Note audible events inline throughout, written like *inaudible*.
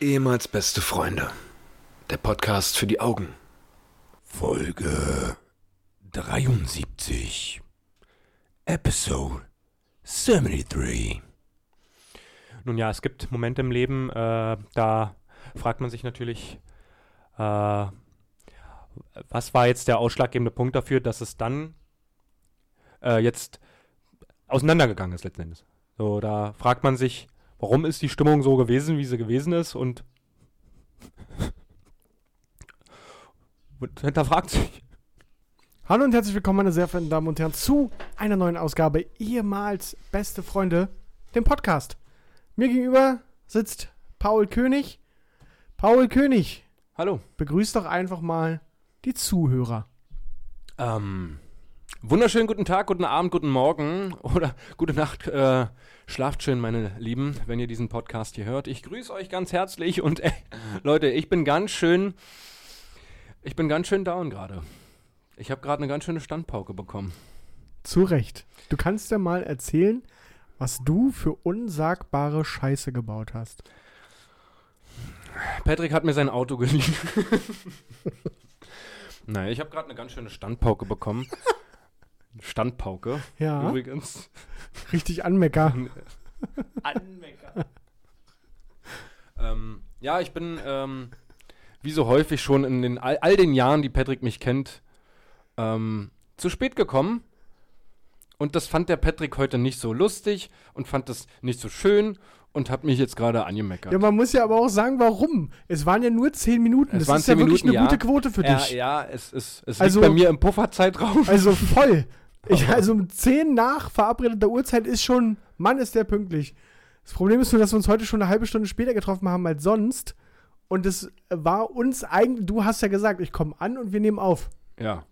Ehemals beste Freunde. Der Podcast für die Augen. Folge 73. Episode 73. Nun ja, es gibt Momente im Leben, äh, da fragt man sich natürlich, äh, was war jetzt der ausschlaggebende Punkt dafür, dass es dann äh, jetzt auseinandergegangen ist letzten Endes. So, da fragt man sich, warum ist die Stimmung so gewesen, wie sie gewesen ist und, und *laughs* hinterfragt sich. Hallo und herzlich willkommen, meine sehr verehrten Damen und Herren, zu einer neuen Ausgabe ehemals Beste Freunde, dem Podcast. Mir gegenüber sitzt Paul König. Paul König, Hallo. begrüß doch einfach mal die Zuhörer. Ähm, wunderschönen guten Tag, guten Abend, guten Morgen *laughs* oder gute Nacht. Äh, schlaft schön, meine Lieben, wenn ihr diesen Podcast hier hört. Ich grüße euch ganz herzlich und äh, Leute, ich bin ganz schön, ich bin ganz schön down gerade. Ich habe gerade eine ganz schöne Standpauke bekommen. Zu Recht. Du kannst ja mal erzählen, was du für unsagbare Scheiße gebaut hast. Patrick hat mir sein Auto geliehen. *laughs* naja, ich habe gerade eine ganz schöne Standpauke bekommen. Standpauke, Ja, übrigens. richtig Anmecker. *laughs* Anmecker. ähm, ja, ich bin ähm, wie so häufig schon in den all, all den Jahren, die Patrick mich kennt, ähm, zu spät gekommen. Und das fand der Patrick heute nicht so lustig und fand das nicht so schön und hat mich jetzt gerade angemeckert. Ja, man muss ja aber auch sagen, warum. Es waren ja nur 10 Minuten. Es das waren ist ja 10 wirklich Minuten, eine ja. gute Quote für ja, dich. ja, es, ist, es Also- liegt bei mir im Pufferzeitraum. Also voll. Ich, also um 10 nach verabredeter Uhrzeit ist schon, Mann, ist der pünktlich. Das Problem ist nur, dass wir uns heute schon eine halbe Stunde später getroffen haben als sonst. Und es war uns eigentlich, du hast ja gesagt, ich komme an und wir nehmen auf. Ja.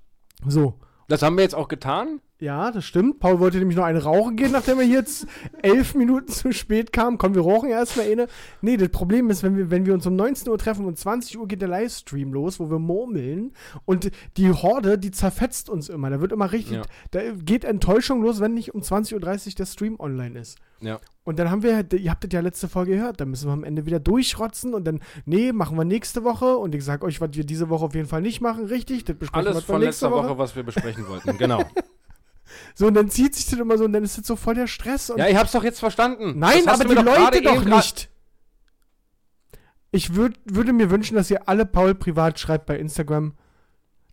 So. Das haben wir jetzt auch getan. Ja, das stimmt. Paul wollte nämlich noch eine rauchen gehen, nachdem er jetzt elf Minuten zu spät kam. Komm, wir rauchen erstmal eine. Nee, das Problem ist, wenn wir, wenn wir uns um 19 Uhr treffen und 20 Uhr geht der Livestream los, wo wir murmeln und die Horde, die zerfetzt uns immer. Da wird immer richtig, Ja. da geht Enttäuschung los, wenn nicht um 20.30 Uhr der Stream online ist. Ja. Und dann haben wir, ihr habt das ja letzte Folge gehört, da müssen wir am Ende wieder durchrotzen und dann, nee, machen wir nächste Woche und ich sag euch, was wir diese Woche auf jeden Fall nicht machen, richtig, das besprechen Alles wir von letzter Woche, was wir besprechen wollten. Genau. *laughs* So, und dann zieht sich das immer so und dann ist das so voll der Stress und ja, ich hab's doch jetzt verstanden. Nein, aber die gerade Leute doch nicht. Ich würd, würde mir wünschen, dass ihr alle Paul privat schreibt bei Instagram,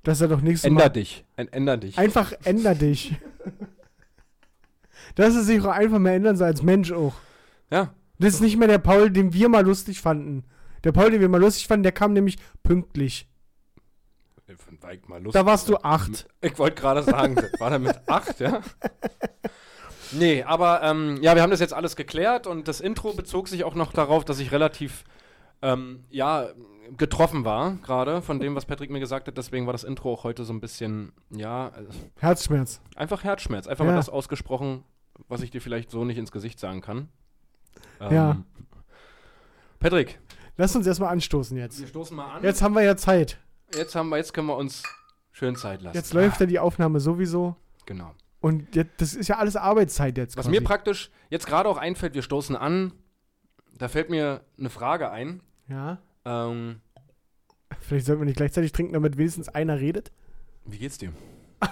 dass er doch nächstes Änder Mal dich. Änder dich. einfach änder dich. *laughs* dass er sich auch einfach mehr ändern soll als Mensch auch. ja. Das ist nicht mehr der Paul, den wir mal lustig fanden. Der Paul, den wir mal lustig fanden, der kam nämlich pünktlich. War ich mal lustig. Da warst du acht. *laughs* Ich wollte gerade sagen, *laughs* war da mit acht, ja? Nee, aber ähm, ja, wir haben das jetzt alles geklärt und das Intro bezog sich auch noch darauf, dass ich relativ, ähm, ja, getroffen war, gerade von dem, was Patrick mir gesagt hat. Deswegen war das Intro auch heute so ein bisschen, ja, äh, Herzschmerz. einfach Herzschmerz. Einfach Ja. mal das ausgesprochen, was ich dir vielleicht so nicht ins Gesicht sagen kann. Ähm, Ja. Patrick, Lass uns erstmal anstoßen jetzt. wir stoßen mal an. Jetzt haben wir ja Zeit. Jetzt haben wir, jetzt können wir uns schön Zeit lassen. Jetzt läuft ja die Aufnahme sowieso. Genau. Und jetzt, das ist ja alles Arbeitszeit jetzt. Was quasi. mir praktisch jetzt gerade auch einfällt, wir stoßen an, da fällt mir eine Frage ein. Ja. Ähm, Vielleicht sollten wir nicht gleichzeitig trinken, damit wenigstens einer redet. wie geht's dir? *laughs*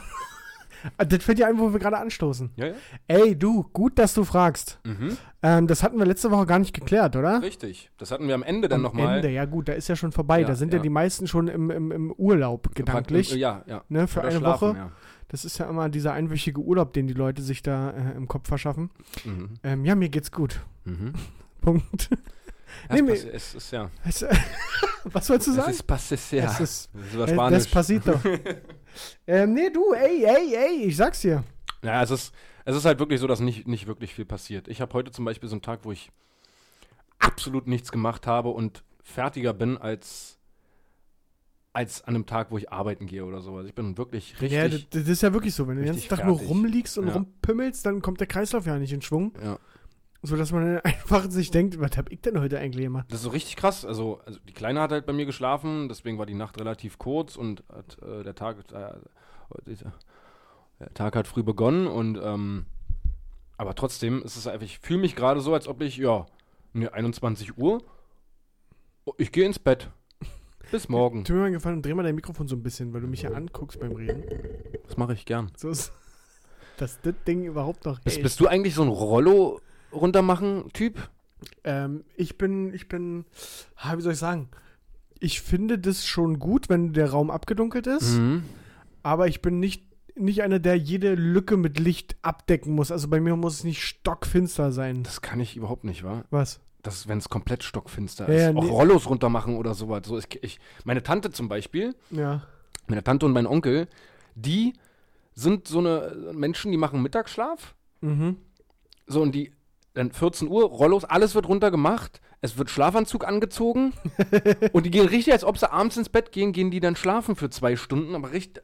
Ah, Das fällt ja ein, wo wir gerade anstoßen. Ja, ja. Ey, du, gut, dass du fragst. Mhm. Ähm, das hatten wir letzte Woche gar nicht geklärt, oder? Richtig. Das hatten wir am Ende dann Am nochmal. Ende, ja gut, da ist ja schon vorbei. Ja, da sind ja. ja. die meisten schon im, im, im Urlaub gedanklich. Ja, ja. Ne, für Oder eine Woche. Ja. Das ist ja immer dieser einwöchige Urlaub, den die Leute sich da äh, im Kopf verschaffen. Mhm. Ähm, ja, mir geht's gut. Mhm. *laughs* Punkt. Ja, Nee, es, es ist ja. Es, *laughs* Was sollst du Es sagen? ist passiert. Es ist Das war Spanisch. Despacito. *laughs* ähm, nee, du, ey, ey, ey, ich sag's dir. Ja, es ist, es ist halt wirklich so, dass nicht, nicht wirklich viel passiert. Ich habe heute zum Beispiel so einen Tag, wo ich absolut nichts gemacht habe und fertiger bin als, als an einem Tag, wo ich arbeiten gehe oder so. Also ich bin wirklich richtig. ja, das, das ist ja wirklich so. Wenn du den ganzen Tag nur fertig. rumliegst und Ja. rumpümmelst, dann kommt der Kreislauf ja nicht in Schwung. ja. So dass man *laughs* einfach sich denkt, was hab ich denn heute eigentlich gemacht? Das ist so richtig krass. Also, also die Kleine hat halt bei mir geschlafen, deswegen war die Nacht relativ kurz und hat, äh, der Tag äh, der Tag hat früh begonnen und ähm, aber trotzdem ist es einfach, ich fühle mich gerade so, als ob ich, ja, ne, 21 Uhr Oh, Ich gehe ins Bett. Bis *laughs* morgen. Tu mir mal einen Gefallen und dreh mal dein Mikrofon so ein bisschen, weil du mich ja anguckst beim Reden. Das mache ich gern. So ist, *laughs* dass das Ding überhaupt noch Bist, bist du eigentlich so ein Rollo runtermachen Typ? Ähm, ich bin, ich bin, ah, wie soll ich sagen? Ich finde das schon gut, wenn der Raum abgedunkelt ist, Mhm. aber ich bin nicht, nicht einer, der jede Lücke mit Licht abdecken muss. Also bei mir muss es nicht stockfinster sein. Das kann ich überhaupt nicht, wa? Was? Das, wenn es komplett stockfinster Ja, ist. ja, Auch nee. Rollos runtermachen oder sowas. So, ich, ich, meine Tante zum Beispiel, Ja. meine Tante und mein Onkel, die sind so eine Menschen, die machen Mittagsschlaf. Mhm. So, und die, dann 14 Uhr, Rollos, alles wird runtergemacht. Es wird Schlafanzug angezogen. *laughs* und die gehen richtig, als ob sie abends ins Bett gehen, gehen die dann schlafen für zwei Stunden. Aber richtig,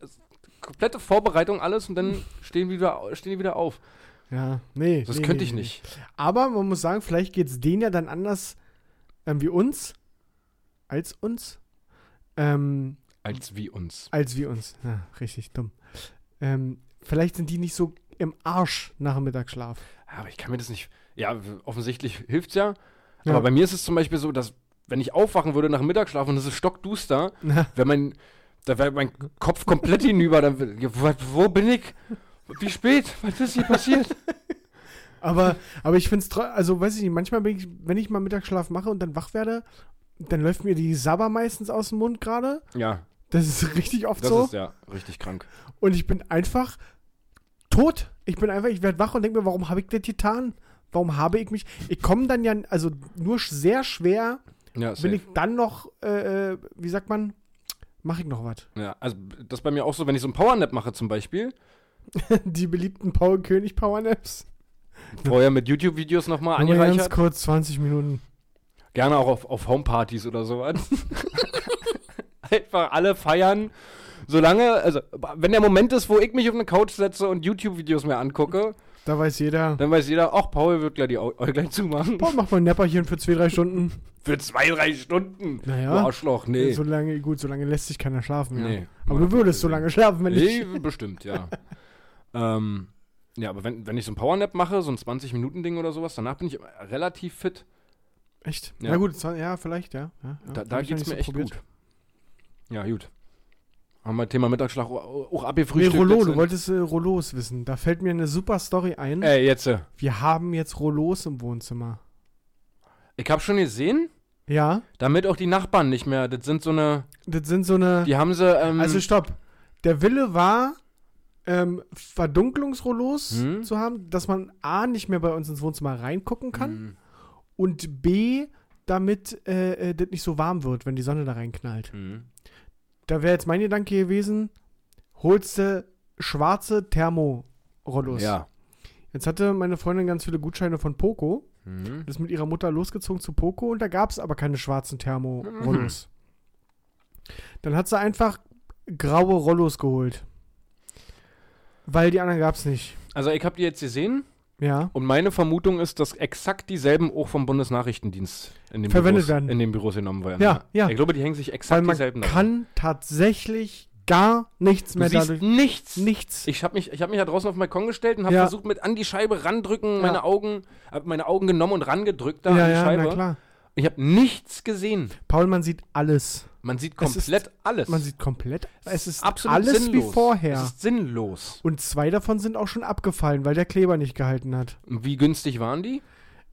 komplette Vorbereitung, alles. Und dann stehen, wieder, stehen die wieder auf. Ja, nee. Das nee, könnte nee, ich nee. nicht. Aber man muss sagen, vielleicht geht es denen ja dann anders ähm, wie uns. Als uns. Ähm, Als wie uns. als wie uns. Ja, richtig dumm. Ähm, vielleicht sind die nicht so im Arsch nach dem Mittagsschlaf. Aber ich kann mir das nicht. Ja, offensichtlich hilft's ja. Ja. Aber bei mir ist es zum Beispiel so, dass, wenn ich aufwachen würde nach Mittagsschlaf und es ist stockduster, *laughs* wäre mein, da wäre mein Kopf komplett hinüber. Dann, wo, wo bin ich? Wie spät? Was ist hier passiert? *laughs* aber, aber ich finde es, also weiß ich nicht, manchmal bin ich, wenn ich mal Mittagsschlaf mache und dann wach werde, dann läuft mir die Sabber meistens aus dem Mund gerade. Ja, Das ist richtig oft das so. ist ja richtig krank. Und ich bin einfach tot. Ich bin einfach, ich werde wach und denke mir, warum habe ich das getan? Warum habe ich mich. Ich komme dann ja, also nur sehr schwer, Ja, bin ich dann noch, äh, äh, wie sagt man, mache ich noch was. ja, also das ist bei mir auch so, wenn ich so einen Powernap mache zum Beispiel, *laughs* Die beliebten Paul König Powernaps. vorher mit YouTube-Videos nochmal mal ganz angereichert. kurz, 20 Minuten. Gerne auch auf, auf Homepartys oder sowas. *laughs* Einfach alle feiern. Solange, also, wenn der Moment ist, wo ich mich auf eine Couch setze und YouTube-Videos mir angucke, Da weiß jeder. dann weiß jeder, ach, Paul wird gleich die Äuglein zumachen. Paul macht mal ein Näpperchen für zwei, drei Stunden. Für zwei, drei Stunden. Naja. Du Arschloch, nee. So lange, gut, so lange lässt sich keiner schlafen. Ja. Nee. Aber du würdest so lange schlafen, wenn Nee, ich. bestimmt, ja. *laughs* ähm, ja, aber wenn, wenn ich so ein Powernap mache, so ein 20-Minuten-Ding oder sowas, danach bin ich relativ fit. Echt? Ja. Na gut, ja, vielleicht, ja. ja, ja. Da, da geht's nicht mir so echt probiert. gut. Ja, gut. Haben wir Thema Mittagsschlaf auch, auch Nee, abgefrühstückt. Rollo, du wolltest äh, Rollos wissen. Da fällt mir eine super Story ein. Ey, jetzt. äh, Wir haben jetzt Rollos im Wohnzimmer. Ich habe schon gesehen, Ja, damit auch die Nachbarn nicht mehr. Das sind so eine. das sind so eine. Die haben sie. Ähm, also stopp. Der Wille war, ähm, Verdunklungsrollos Hm? zu haben, dass man A, nicht mehr bei uns ins Wohnzimmer reingucken kann mh, und B, damit äh, äh, das nicht so warm wird, wenn die Sonne da reinknallt. mh. Da wäre jetzt mein Gedanke gewesen, holst du schwarze Thermo-Rollos. Ja. Jetzt hatte meine Freundin ganz viele Gutscheine von Poco, Mhm. ist mit ihrer Mutter losgezogen zu Poco und da gab es aber keine schwarzen Thermo-Rollos. Dann hat sie einfach graue Rollos geholt. Weil die anderen gab es nicht. Also, ich habe die jetzt gesehen Ja. und meine Vermutung ist, dass exakt dieselben auch vom Bundesnachrichtendienst in den, Verwendet Büros, werden. in den Büros genommen werden. Ja, ja. Ich glaube, die hängen sich Weil exakt man dieselben daran. kann tatsächlich gar nichts Du mehr siehst dadurch. nichts. Nichts. Ich habe mich, ich hab mich da draußen auf den Balkon gestellt und habe Ja. versucht, mit an die Scheibe randrücken, Ja. meine Augen, hab meine Augen genommen und rangedrückt da ja, an die ja, Scheibe. na klar. Ich habe nichts gesehen. Paul, man sieht alles. Man sieht Es ist- komplett alles. Man sieht komplett. Es ist absolut alles sinnlos. wie vorher. Es ist sinnlos. Und zwei davon sind auch schon abgefallen, weil der Kleber nicht gehalten hat. Wie günstig waren die?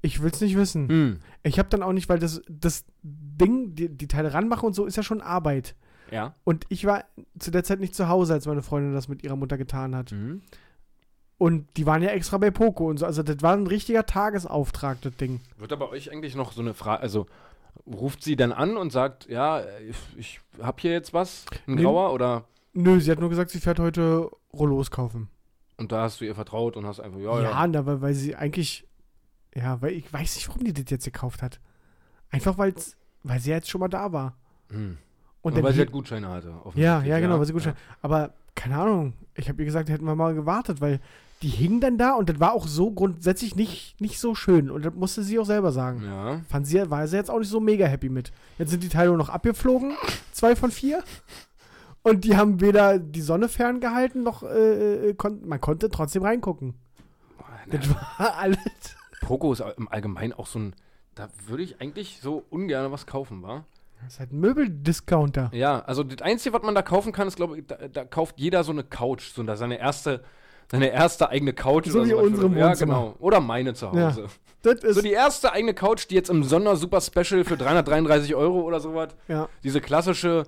Ich will's nicht wissen. Hm. Ich habe dann auch nicht, weil das, das Ding, die, die Teile ranmachen und so, ist ja schon Arbeit. Ja. Und ich war zu der Zeit nicht zu Hause, als meine Freundin das mit ihrer Mutter getan hat. Mhm. Und die waren ja extra bei Poco und so. Also das war ein richtiger Tagesauftrag, das Ding. Wird aber euch eigentlich noch so eine Frage, also ruft sie dann an und sagt, ja, ich, ich habe hier jetzt was, ein Nee. Grauer, oder Nö, sie hat nur gesagt, sie fährt heute Rollos kaufen. und da hast du ihr vertraut und hast einfach, ja, Ja, ja. weil, weil sie eigentlich. Ja, weil ich weiß nicht, warum die das jetzt gekauft hat. Einfach weil's, weil sie jetzt schon mal da war. Hm. Und weil sie halt Gutscheine hatte. Ja, offensichtlich, ja, genau, weil sie Gutscheine. Aber keine Ahnung. Ich habe ihr gesagt, hätten wir mal gewartet, weil die hing dann da und das war auch so grundsätzlich nicht, nicht so schön. Und das musste sie auch selber sagen. Ja. Fand sie, war sie jetzt auch nicht so mega happy mit. Jetzt sind die Teile noch abgeflogen, zwei von vier. Und die haben weder die Sonne ferngehalten, noch äh, äh, kon man konnte trotzdem reingucken. Na, Das war *laughs* alles. Poco ist im Allgemeinen auch so ein da würde ich eigentlich so ungern was kaufen, wa? Das ist halt ein Möbeldiscounter. Ja, also das Einzige, was man da kaufen kann, ist, glaube ich, da, da kauft jeder so eine Couch, so seine erste, seine erste eigene Couch. So oder wie unsere im Ja, Wohnzimmer. genau. Oder meine zu Ja. Hause. Ist, So die erste eigene Couch, die jetzt im Sonder-Super-Special für 333 Euro oder sowas, ja. diese klassische,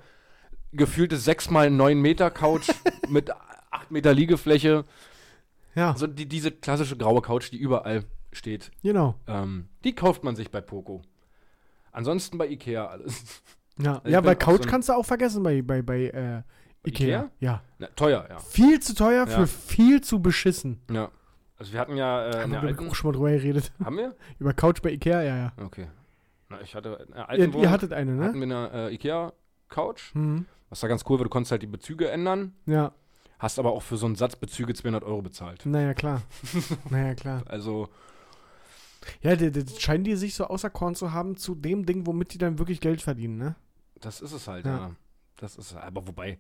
gefühlte 6x9 Meter Couch *laughs* mit 8 Meter Liegefläche. ja, Also die, diese klassische graue Couch, die überall steht, genau. ähm, die kauft man sich bei Poco. Ansonsten bei Ikea alles. Ja, ich ja bei Couch so kannst du auch vergessen bei, bei, bei äh, Ikea. Ikea? Ja. Na, teuer, ja. Viel zu teuer für Ja. viel zu beschissen. Ja. Also wir hatten ja äh, Haben wir alten... auch schon mal drüber geredet. Haben wir? *laughs* Über Couch bei Ikea, ja, ja. Okay. Na, ich hatte Ihr, alten ihr Wohnung hattet eine, hatten ne? wir eine äh, Ikea-Couch. Mhm. Was da ganz cool war, du konntest halt die Bezüge ändern, Ja, hast aber auch für so einen Satz Bezüge 200 Euro bezahlt. naja, klar. *laughs* naja, klar. Also, Ja, die, die scheinen die sich so auserkoren zu haben zu dem Ding, womit die dann wirklich Geld verdienen, ne? das ist es halt, Ja. ja. Das ist aber wobei,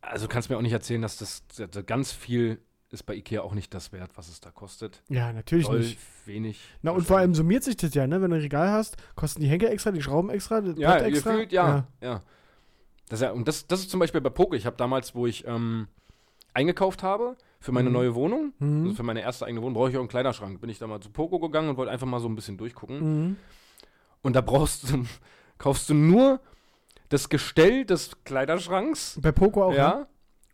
also kannst mir auch nicht erzählen, dass das, das ganz viel ist bei Ikea auch nicht das wert, was es da kostet. Ja, natürlich Doll nicht. wenig. Na, und vor allem summiert sich das ja, ne? Wenn du ein Regal hast, kosten die Henkel extra, die Schrauben extra, das Ja, Brett extra. gefühlt, ja. ja. Das, ist ja und das, das ist zum Beispiel bei Poke. Ich habe damals, wo ich ähm, eingekauft habe für meine Mhm. neue Wohnung, Mhm. also für meine erste eigene Wohnung, brauche ich auch einen Kleiderschrank. Bin ich da mal zu Poco gegangen und wollte einfach mal so ein bisschen durchgucken. Mhm. Und da brauchst du, *laughs* kaufst du nur das Gestell des Kleiderschranks, Bei Poco auch, ne? ja,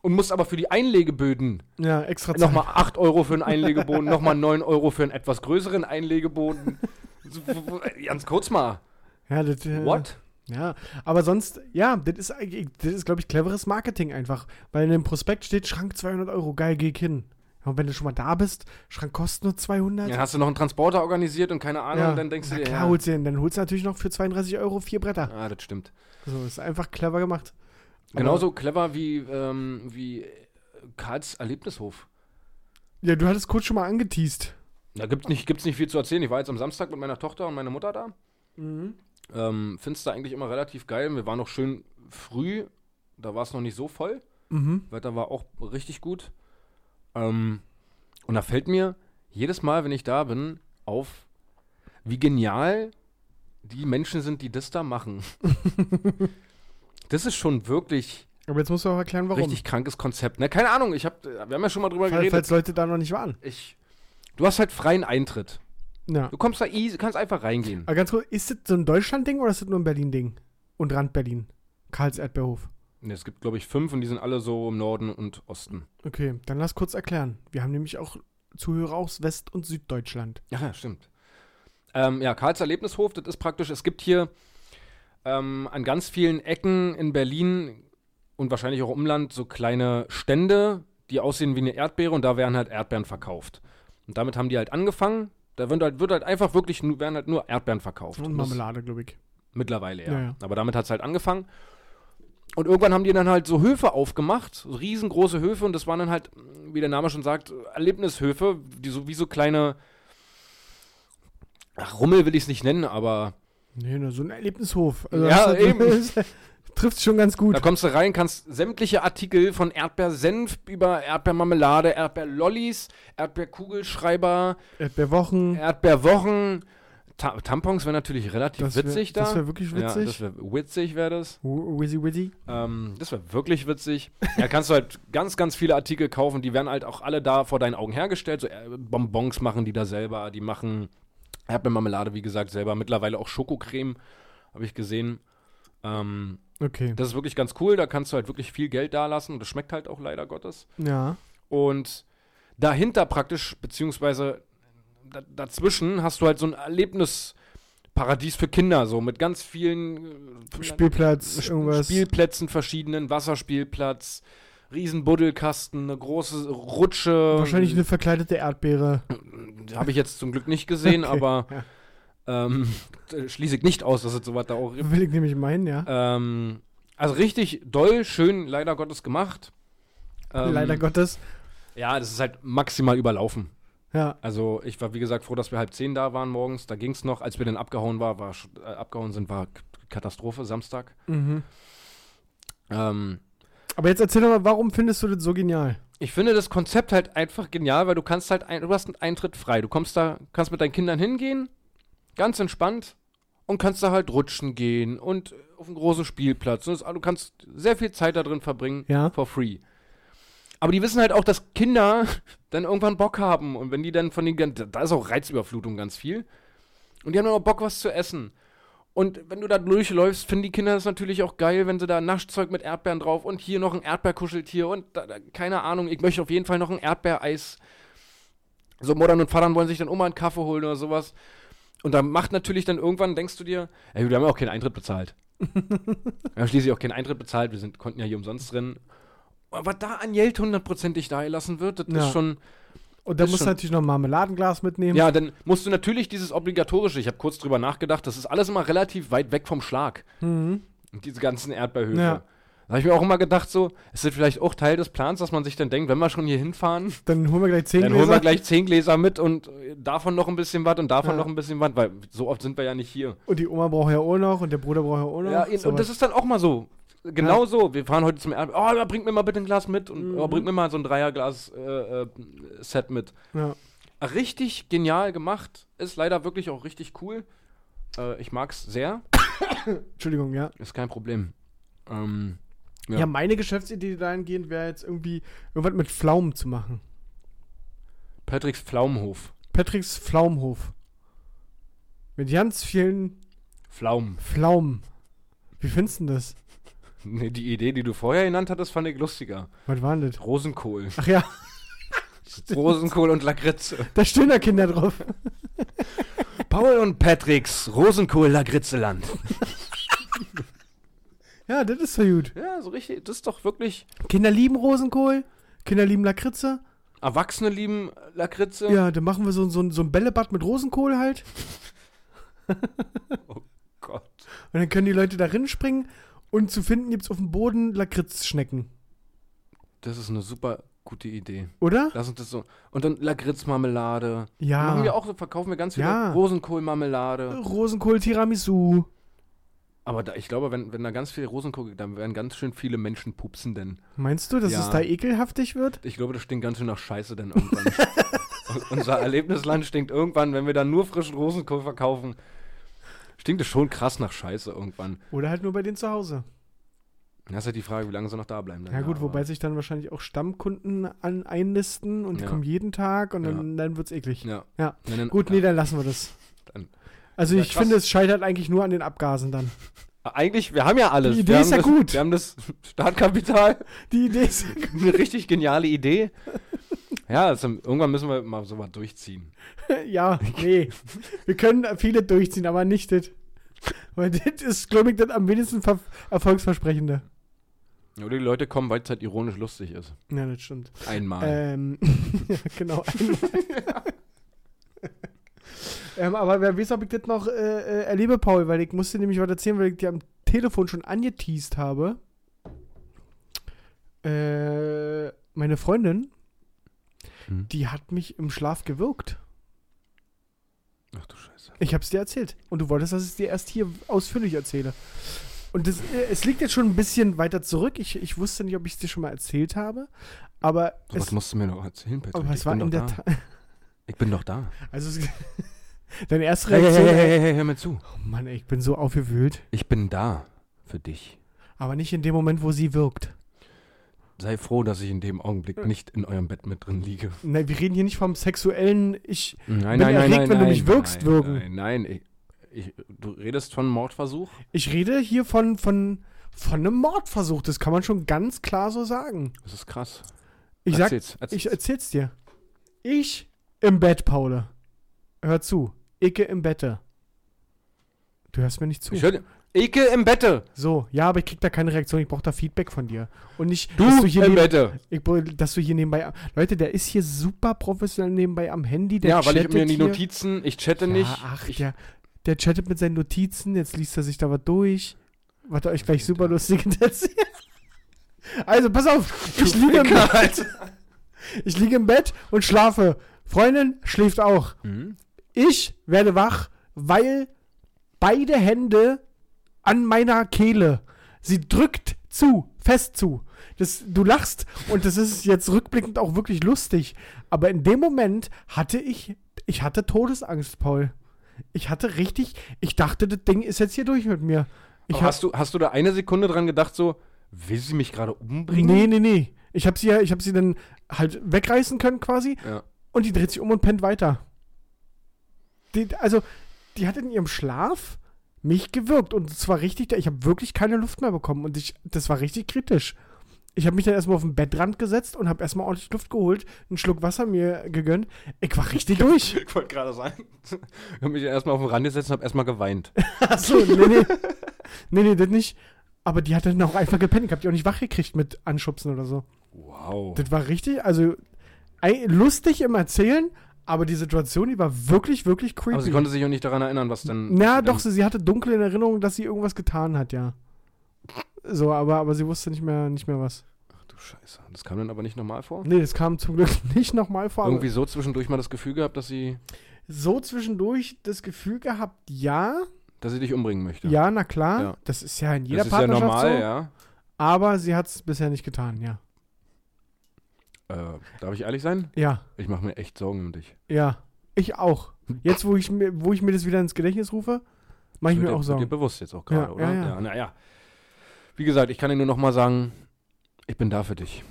und musst aber für die Einlegeböden Ja, extra nochmal 8 Euro für einen *laughs* Einlegeboden, nochmal 9 Euro für einen etwas größeren Einlegeboden. *laughs* Ganz kurz mal. Ja, das, äh, What? Ja, aber sonst, ja, das ist, das ist glaube ich, cleveres Marketing einfach. Weil in dem Prospekt steht, Schrank 200 Euro, geil, geh hin. Ja, und wenn du schon mal da bist, Schrank kostet nur 200. Dann hast du noch einen Transporter organisiert und keine Ahnung, Ja, und dann denkst du na dir, klar, ja, holst du den. Dann holst du natürlich noch für 32 Euro vier Bretter. ah, das stimmt. So, ist einfach clever gemacht. Aber- Genauso clever wie, ähm, wie Karls Erlebnishof. Ja, du hattest kurz schon mal angeteased. Da gibt's nicht, gibt's nicht viel zu erzählen. Ich war jetzt am Samstag mit meiner Tochter und meiner Mutter da. Mhm. Ähm, Findest du eigentlich immer relativ geil. Wir waren noch schön früh. Da war es noch nicht so voll. Mhm. Wetter war auch richtig gut. Ähm, und da fällt mir jedes Mal, wenn ich da bin, auf, wie genial die Menschen sind, die das da machen. *laughs* das ist schon wirklich Aber jetzt musst du auch erklären, warum. richtig krankes Konzept. Ne, keine Ahnung, ich hab, wir haben ja schon mal drüber Fall, geredet. falls Leute da noch nicht waren. Ich, du hast halt freien Eintritt. Ja. Du kommst da easy, kannst einfach reingehen. Aber ganz kurz, ist das so ein Deutschland-Ding oder ist das nur ein Berlin-Ding? Und Rand Berlin? Karls Erdbeerhof. Ne, es gibt, glaube ich, fünf und die sind alle so im Norden und Osten. Okay, dann lass kurz erklären. Wir haben nämlich auch Zuhörer aus West- und Süddeutschland. Ja, ja, stimmt. Ähm, ja, Karls Erlebnishof, das ist praktisch, es gibt hier ähm, an ganz vielen Ecken in Berlin und wahrscheinlich auch im Umland so kleine Stände, die aussehen wie eine Erdbeere und da werden halt Erdbeeren verkauft. Und damit haben die halt angefangen. Da wird halt, wird halt einfach wirklich, nur, werden halt nur Erdbeeren verkauft. Und Marmelade, glaube ich. Mittlerweile, ja. Ja, ja. Aber damit hat es halt angefangen. Und irgendwann haben die dann halt so Höfe aufgemacht, so riesengroße Höfe, und das waren dann halt, wie der Name schon sagt, Erlebnishöfe, die so wie so kleine Ach, Rummel will ich es nicht nennen, aber Nee, nur so ein Erlebnishof. Also Ja, eben. *laughs* Trifft schon ganz gut. da kommst du rein, kannst sämtliche Artikel von Erdbeersenf über Erdbeermarmelade, Erdbeerlollis, Erdbeerkugelschreiber, Erdbeerwochen. Erdbeerwochen, Ta Tampons wäre natürlich relativ Das wär- witzig da. das wär wirklich Ja, witzig. das wäre witzig, wäre das. Wizzy Wizzy. Ähm, das wäre wirklich witzig. Ja, kannst du halt ganz, ganz viele Artikel kaufen, die werden halt auch alle da vor deinen Augen hergestellt. So äh, Bonbons machen die da selber, die machen Erdbeermarmelade, wie gesagt, selber. Mittlerweile auch Schokocreme, habe ich gesehen. Ähm, Okay. das ist wirklich ganz cool, da kannst du halt wirklich viel Geld da lassen und das schmeckt halt auch leider Gottes. Ja. Und dahinter praktisch, beziehungsweise da, dazwischen hast du halt so ein Erlebnisparadies für Kinder, so mit ganz vielen äh, Spielplatz, Sp- irgendwas. Spielplätzen verschiedenen, Wasserspielplatz, riesen Buddelkasten, eine große Rutsche. Wahrscheinlich eine verkleidete Erdbeere. Habe ich jetzt zum Glück nicht gesehen, *laughs* Okay, aber ja. Ähm, äh, *laughs* schließe ich nicht aus, dass es sowas da auch gibt. Will ich nämlich meinen, ja. Ähm, also richtig doll, schön, leider Gottes gemacht. Ähm, Leider Gottes. Ja, das ist halt maximal überlaufen. Ja. Also ich war, wie gesagt, froh, dass wir halb zehn da waren morgens. Da ging es noch. Als wir dann abgehauen, war, war, äh, abgehauen sind, war Katastrophe, Samstag. Mhm. Ähm, Aber jetzt erzähl doch mal, warum findest du das so genial? ich finde das Konzept halt einfach genial, weil du kannst halt, ein, du hast einen Eintritt frei. Du kommst da, kannst mit deinen Kindern hingehen, Ganz entspannt. Und kannst da halt rutschen gehen und auf einen großen Spielplatz. Und das, du kannst sehr viel Zeit da drin verbringen. Ja. For free. Aber die wissen halt auch, dass Kinder *laughs* dann irgendwann Bock haben. Und wenn die dann von den. Da ist auch Reizüberflutung ganz viel. Und die haben dann auch Bock, was zu essen. Und wenn du da durchläufst, finden die Kinder das natürlich auch geil, wenn sie da Naschzeug mit Erdbeeren drauf und hier noch ein Erdbeerkuscheltier und da, da, keine Ahnung, ich möchte auf jeden Fall noch ein Erdbeereis. So Muttern und Vatern wollen sich dann mal einen Kaffee holen oder sowas. Und da macht natürlich dann irgendwann, denkst du dir, ey, wir haben ja auch keinen Eintritt bezahlt. *laughs* wir haben schließlich auch keinen Eintritt bezahlt, wir sind, konnten ja hier umsonst drin. Aber da an Geld hundertprozentig da gelassen wird, das Ja. ist schon. Und dann musst du natürlich noch ein Marmeladenglas mitnehmen. Ja, dann musst du natürlich dieses obligatorische, ich habe kurz drüber nachgedacht, das ist alles immer relativ weit weg vom Schlag. Mhm. Und diese ganzen Erdbeerhöfe. Ja. Da habe ich mir auch immer gedacht, so, ist das vielleicht auch Teil des Plans, dass man sich dann denkt, wenn wir schon hier hinfahren, Dann holen wir gleich zehn dann holen wir Gläser. gleich zehn Gläser mit und äh, davon noch ein bisschen was und davon Ja. noch ein bisschen was, weil so oft sind wir ja nicht hier. Und die Oma braucht ja auch noch und der Bruder braucht ja auch noch. Ja, und Sowas. das ist dann auch mal so. Genau so. Wir fahren heute zum Erdbeer. Oh, ja, bringt mir mal bitte ein Glas mit und Mhm. oh, bringt mir mal so ein Dreierglas-Set mit. ja. Richtig genial gemacht. Ist leider wirklich auch richtig cool. Äh, ich mag's sehr. *coughs* Entschuldigung, ja. Ist kein Problem. Ähm, ja. Ja. meine Geschäftsidee dahingehend wäre jetzt irgendwie irgendwas mit Pflaumen zu machen. Patricks Pflaumenhof. Patricks Pflaumenhof. Mit ganz vielen Pflaumen. Pflaumen. Wie findest du denn das? Nee, die Idee, die du vorher genannt hattest, fand ich lustiger. Was war denn das? Rosenkohl. Ach ja, *laughs* Rosenkohl und Lakritze. da stehen da Kinder drauf. Paul und Patricks Rosenkohl-Lakritzeland. *laughs* Ja, das ist so gut. Ja, so richtig. Das ist doch wirklich. Kinder lieben Rosenkohl, Kinder lieben Lakritze. Erwachsene lieben Lakritze. Ja, dann machen wir so, so, so ein Bällebad mit Rosenkohl halt. *laughs* Gott. Und dann können die Leute da springen und zu finden gibt es auf dem Boden Lakritzschnecken. Das ist eine super gute Idee. Oder? Lass uns das so. Und dann Lakritzmarmelade. Ja. Machen wir auch verkaufen wir ganz viele Ja. Rosenkohlmarmelade. Rosenkohl Tiramisu. Aber da, ich glaube, wenn, wenn da ganz viel Rosenkohl dann werden ganz schön viele Menschen pupsen denn. Meinst du, dass Ja. es da ekelhaftig wird? Ich glaube, das stinkt ganz schön nach Scheiße denn irgendwann. *laughs* Unser Erlebnisland stinkt irgendwann, wenn wir dann nur frischen Rosenkohl verkaufen. Stinkt es schon krass nach Scheiße irgendwann. Oder halt nur bei denen zu Hause. Das ist halt die Frage, wie lange sie noch da bleiben. dann. Ja gut, aber- wobei sich dann wahrscheinlich auch Stammkunden an einlisten und die Ja. kommen jeden Tag und dann, dann wird's eklig. Ja. Ja. Gut, ja. nee, dann lassen wir das. Also Ja, ich krass. finde, es scheitert eigentlich nur an den Abgasen dann. Eigentlich, wir haben ja alles. Die Idee wir ist ja das, gut. Wir haben das Startkapital. *laughs* Die Idee ist. *laughs* Eine richtig geniale Idee. Ja, also irgendwann müssen wir mal sowas durchziehen. *laughs* ja, nee. Wir können viele durchziehen, aber nicht das. Weil das ist, glaube ich, das am wenigsten ver erfolgsversprechende. Oder die Leute kommen, weil es halt ironisch lustig ist. Ja, das stimmt. Einmal. Ähm, ja, genau. Ähm, aber wer weiß, ob ich das noch äh, äh, erlebe, Paul, weil ich musste nämlich was erzählen, weil ich dir am Telefon schon angeteased habe. Äh, meine Freundin, Hm. die hat mich im Schlaf gewirkt. Ach du Scheiße. Ich hab's dir erzählt. Und du wolltest, dass ich es dir erst hier ausführlich erzähle. Und das, äh, es liegt jetzt schon ein bisschen weiter zurück. Ich, ich wusste nicht, ob ich es dir schon mal erzählt habe. Aber, So was musst du mir noch erzählen, Patrick. aber es ich war bin in doch der da. Tat. Ich bin doch da. Also, es, *laughs* deine erste Hey, hey, Reaktion. hey, hey, hey, hör mir zu. Oh Mann, ey, ich bin so aufgewühlt. Ich bin da für dich. Aber nicht in dem Moment, wo sie wirkt. Sei froh, dass ich in dem Augenblick nicht in eurem Bett mit drin liege. Nein, wir reden hier nicht vom sexuellen. Ich. Nein, Bin erregt, wenn du mich wirkst, nein, wirken. Nein, nein. Ich, ich, du redest von Mordversuch? Ich rede hier von, von, von einem Mordversuch. Das kann man schon ganz klar so sagen. Das ist krass. Ich sag, Erzähl's, erzähl's. ich erzähl's dir. Ich im Bett, Paule. Hör zu. Icke im Bette. Du hörst mir nicht zu. Ich hör dir- Ike im Bette. So, ja, aber ich krieg da keine Reaktion. Ich brauche da Feedback von dir. Und nicht, Du, dass du hier im neben, Bette. ich, dass du hier nebenbei. Leute, der ist hier super professionell nebenbei am Handy. Der Ja, weil ich mir die. Notizen, ich chatte Ja, nicht. ach, ich, der, der chattet mit seinen Notizen. Jetzt liest er sich da was durch. Was er euch gleich super lustig *laughs* erzählt. Also, pass auf. Ich liege, im Bett, ich liege im Bett und schlafe. Freundin schläft auch. Mhm. Ich werde wach, weil beide Hände an meiner Kehle. Sie drückt zu, fest zu. Das, du lachst und das ist jetzt rückblickend auch wirklich lustig. Aber in dem Moment hatte ich, ich hatte Todesangst, Paul. Ich hatte richtig, ich dachte, das Ding ist jetzt hier durch mit mir. Hab, hast, du, hast du da eine Sekunde dran gedacht, so, will sie mich gerade umbringen? nee, nee, nee. Ich habe sie ja, ich habe sie dann halt wegreißen können quasi Ja. und die dreht sich um und pennt weiter. Die, also, die hat in ihrem Schlaf mich gewirkt und es war richtig, ich habe wirklich keine Luft mehr bekommen und ich, das war richtig kritisch. Ich habe mich dann erstmal auf den Bettrand gesetzt und habe erstmal ordentlich Luft geholt, einen Schluck Wasser mir gegönnt. Ich war richtig *laughs* durch. Ich wollte gerade sagen. Ich habe mich erstmal auf den Rand gesetzt und habe erstmal geweint. *laughs* Achso, nee, nee. nee, nee, das nicht. Aber die hat dann auch einfach gepennt. Ich habe die auch nicht wach gekriegt mit Anschubsen oder so. Wow. Das war richtig, also lustig im Erzählen, aber die Situation, die war wirklich, wirklich creepy. Aber sie konnte sich auch nicht daran erinnern, was denn. Na, was doch, sie, sie hatte dunkel in Erinnerung, dass sie irgendwas getan hat, ja. So, aber, aber sie wusste nicht mehr, nicht mehr was. Ach du Scheiße. Das kam dann aber nicht normal vor? Nee, das kam zum Glück *laughs* nicht nochmal vor. Irgendwie so zwischendurch mal das Gefühl gehabt, dass sie, so zwischendurch das Gefühl gehabt, ja, dass sie dich umbringen möchte. ja, na klar. Ja. Das ist ja in jeder das ist ja Partnerschaft normal, so. ja. Aber sie hat es bisher nicht getan, ja. Äh, darf ich ehrlich sein? Ja, Ich mache mir echt Sorgen um dich. ja. Ich auch. Jetzt, wo ich mir, wo ich mir das wieder ins Gedächtnis rufe, mache ich mir dir- auch wird dir Sorgen. bewusst jetzt auch Ja, gerade, oder? ja, ja. naja. Wie gesagt, ich kann dir nur noch mal sagen, ich bin da für dich.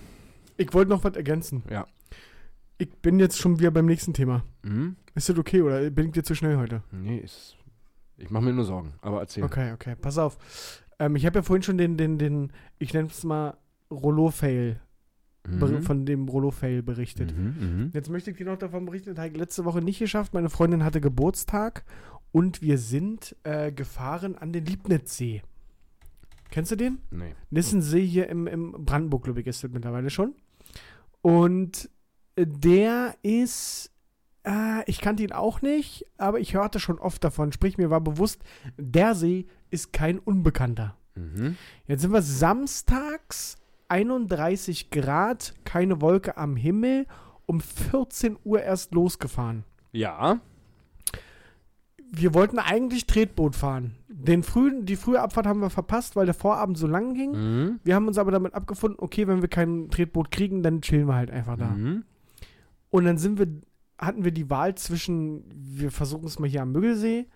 Ich wollte noch was ergänzen. Ja. Ich bin jetzt schon wieder beim nächsten Thema. Mhm. Ist das okay oder bin ich dir zu schnell heute? Nee, ist, ich mache mir nur Sorgen, aber erzähl. Okay, okay, pass auf. Ähm, ich habe ja vorhin schon den, den, den, ich nenne es mal Rollo-Fail, Mhm. von dem Rollo-Fail berichtet. Mhm, mhm. Jetzt möchte ich dir noch davon berichten, das habe ich letzte Woche nicht geschafft. Meine Freundin hatte Geburtstag und wir sind äh, gefahren an den Liebnitzsee. Kennst du den? Nee. Das ist ein See hier im, im Brandenburg, glaube ich, ist das mittlerweile schon. Und äh, der ist, äh, ich kannte ihn auch nicht, aber ich hörte schon oft davon. Sprich, mir war bewusst, der See ist kein Unbekannter. Mhm. Jetzt sind wir samstags, 31 Grad, keine Wolke am Himmel, um 14 Uhr erst losgefahren. Ja. Wir wollten eigentlich Tretboot fahren. Den frühen, die frühe Abfahrt haben wir verpasst, weil der Vorabend so lang ging. Mhm. Wir haben uns aber damit abgefunden, okay, wenn wir kein Tretboot kriegen, dann chillen wir halt einfach da. Mhm. Und dann sind wir, hatten wir die Wahl zwischen, wir versuchen es mal hier am Müggelsee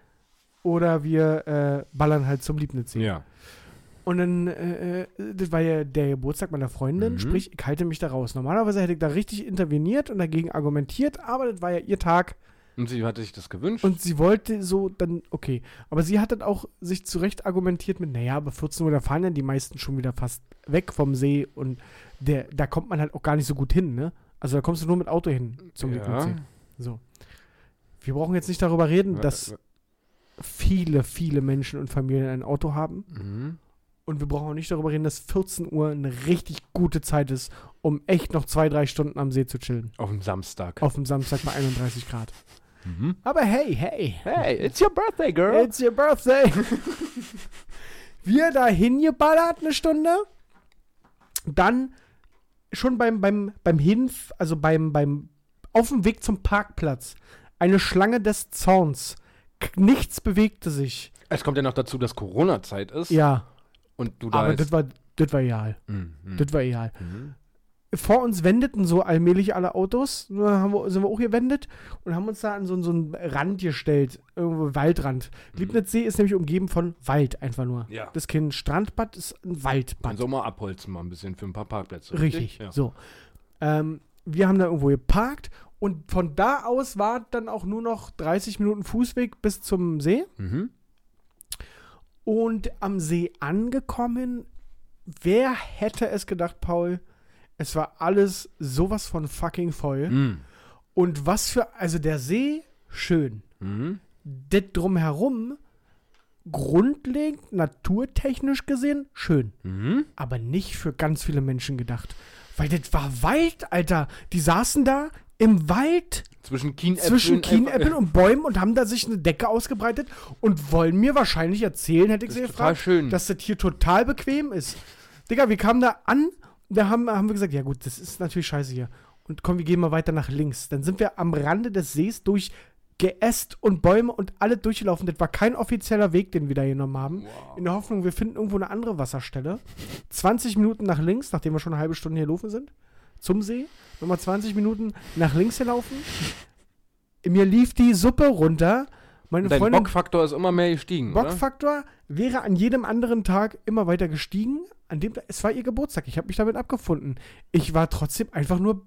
oder wir äh, ballern halt zum Liebnitzsee. Ja. Und dann, äh, äh, das war ja der Geburtstag meiner Freundin, Mhm. sprich, ich halte mich da raus. Normalerweise hätte ich da richtig interveniert und dagegen argumentiert, aber das war ja ihr Tag Und sie hatte sich das gewünscht? und sie wollte so dann, okay. Aber sie hat dann auch sich zurecht argumentiert mit, naja, aber 14 Uhr, da fahren ja die meisten schon wieder fast weg vom See und der, da kommt man halt auch gar nicht so gut hin, ne? Also da kommst du nur mit Auto hin zum ja. Lieblingssee. So. Wir brauchen jetzt nicht darüber reden, dass viele, viele Menschen und Familien ein Auto haben. Mhm. Und wir brauchen auch nicht darüber reden, dass 14 Uhr eine richtig gute Zeit ist, um echt noch zwei, drei Stunden am See zu chillen. Auf dem Samstag. Auf dem Samstag bei 31 Grad. Mhm. Aber hey, hey. Hey, it's your birthday, girl. It's your birthday. *laughs* wir dahin geballert eine Stunde. Dann schon beim, beim, beim Hinf, also beim, beim, auf dem Weg zum Parkplatz, eine Schlange des Zorns. Nichts bewegte sich. Es kommt ja noch dazu, dass Corona-Zeit ist. Ja, Und du da aber das war, das war egal. Mhm. Mhm. Das war egal. Mhm. vor uns wendeten so allmählich alle Autos. Da haben wir, sind wir auch gewendet und haben uns da an so, so einen Rand gestellt. Irgendwo Waldrand. Liebnitzsee ist nämlich umgeben von Wald einfach nur. Ja. Das ist kein Strandbad, das ist ein Waldbad. Kannst auch mal abholzen, mal ein bisschen für ein paar Plätze. Richtig. Ja. So. Ähm, wir haben da irgendwo geparkt und von da aus war dann auch nur noch 30 Minuten Fußweg bis zum See. Mhm. Und am See angekommen, wer hätte es gedacht, Paul? Es war alles sowas von fucking voll. Mhm. Und was für, also der See, schön. Mhm. Das drumherum, grundlegend, naturtechnisch gesehen, schön. Mhm. Aber nicht für ganz viele Menschen gedacht. Weil das war Wald, Alter. Die saßen da im Wald Zwischen Kienäpfeln. zwischen Kienäpfeln *laughs* und Bäumen und haben da sich eine Decke ausgebreitet und wollen mir wahrscheinlich erzählen, hätte ich Das sie gefragt, schön. dass das hier total bequem ist. Digga, wir kamen da an, da haben, haben wir gesagt, ja gut, das ist natürlich scheiße hier. Und komm, wir gehen mal weiter nach links. Dann sind wir am Rande des Sees durch Geäst und Bäume und alle durchgelaufen. Das war kein offizieller Weg, den wir da genommen haben. Wow. In der Hoffnung, wir finden irgendwo eine andere Wasserstelle. 20 Minuten nach links, nachdem wir schon eine halbe Stunde hier gelaufen sind, zum See. Nochmal 20 Minuten nach links gelaufen. Mir lief die Suppe runter, Meine Dein Freundin, Bockfaktor ist immer mehr gestiegen, oder? Bockfaktor wäre an jedem anderen Tag immer weiter gestiegen. An dem, es war ihr Geburtstag. Ich habe mich damit abgefunden. Ich war trotzdem einfach nur.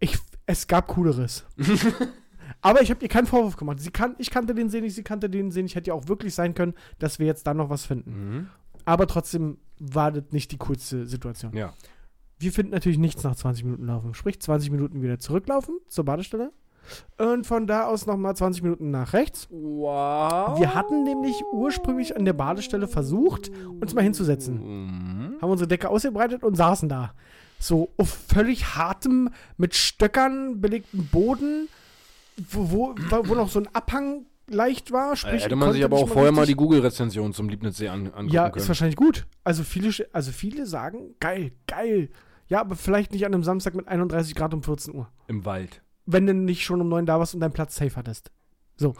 Ich, es gab Cooleres. *laughs* Aber ich habe ihr keinen Vorwurf gemacht. Sie kann, ich kannte den See nicht, sie kannte den See nicht. Hätte ja auch wirklich sein können, dass wir jetzt da noch was finden. Mhm. Aber trotzdem war das nicht die coolste Situation. Ja. Wir finden natürlich nichts nach 20 Minuten laufen. Sprich, 20 Minuten wieder zurücklaufen zur Badestelle. Und von da aus nochmal 20 Minuten nach rechts. Wow. Wir hatten nämlich ursprünglich an der Badestelle versucht, uns mal hinzusetzen. Mhm. Haben unsere Decke ausgebreitet und saßen da. So auf völlig hartem, mit Stöckern belegten Boden, wo, wo, wo noch so ein Abhang leicht war. Sprich, Hätte man sich aber auch mal vorher mal die Google-Rezension zum Liebnitzsee an, angucken Ja, können. ist wahrscheinlich gut. Also viele, also viele sagen, geil, geil. Ja, aber vielleicht nicht an einem Samstag mit 31 Grad um 14 Uhr. Im Wald. Wenn du nicht schon um 9 da warst und deinen Platz safe hattest. So.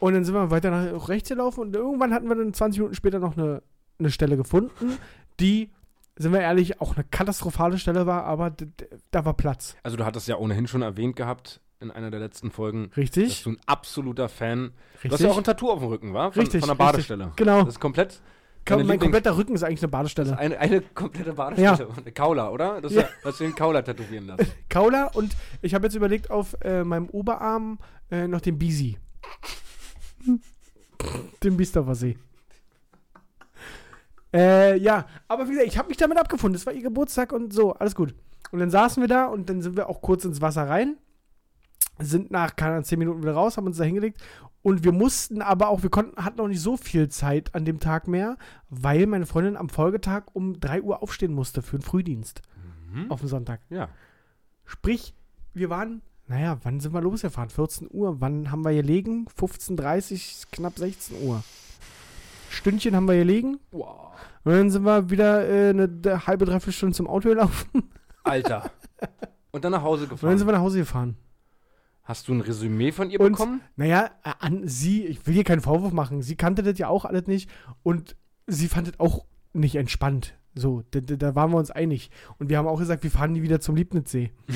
Und dann sind wir weiter nach rechts gelaufen und irgendwann hatten wir dann 20 Minuten später noch eine, eine Stelle gefunden, die, sind wir ehrlich, auch eine katastrophale Stelle war, aber da war Platz. Also du hattest ja ohnehin schon erwähnt gehabt in einer der letzten Folgen, dass Richtig? du ein absoluter Fan. Du Richtig. hast ja auch ein Tattoo auf dem Rücken, war? Von, Richtig, Von der richtig. Badestelle. genau. Das ist komplett. Ka- mein Lieblings- kompletter Rücken ist eigentlich eine Das Badestelle. ist eine, eine komplette Badestelle. Eine Kaula, oder? Das ist Ja. ja. hast du den Kaula tätowieren lassen. *laughs* Kaula und ich habe jetzt überlegt, auf äh, meinem Oberarm äh, noch den Bisi. *laughs* den Biestoffer See. Äh, ja, aber wie gesagt, ich habe mich damit abgefunden. Es war ihr Geburtstag und so, alles gut. Und dann saßen wir da und dann sind wir auch kurz ins Wasser rein. Sind nach, keine Ahnung, 10 Minuten wieder raus, haben uns da hingelegt. Und wir mussten aber auch, wir konnten, hatten auch nicht so viel Zeit an dem Tag mehr, weil meine Freundin am Folgetag um 3 Uhr aufstehen musste für einen Frühdienst Mhm. auf dem Sonntag. Ja. Sprich, wir waren, naja, wann sind wir losgefahren? 14 Uhr. Wann haben wir gelegen? 15.30 knapp 16 Uhr. Stündchen haben wir gelegen. Wow. Und dann sind wir wieder äh, eine halbe, dreiviertel Stunde zum Auto gelaufen. Alter. Und dann nach Hause Und dann sind gefahren. wir nach Hause gefahren. Hast du ein Resümee von ihr Und- bekommen? Naja, äh, an sie, ich will ihr keinen Vorwurf machen. Sie kannte das ja auch alles nicht. Und sie fand das auch nicht entspannt. So, da, da waren wir uns einig. Und wir haben auch gesagt, wir fahren nie wieder zum Liebnitzsee. *laughs*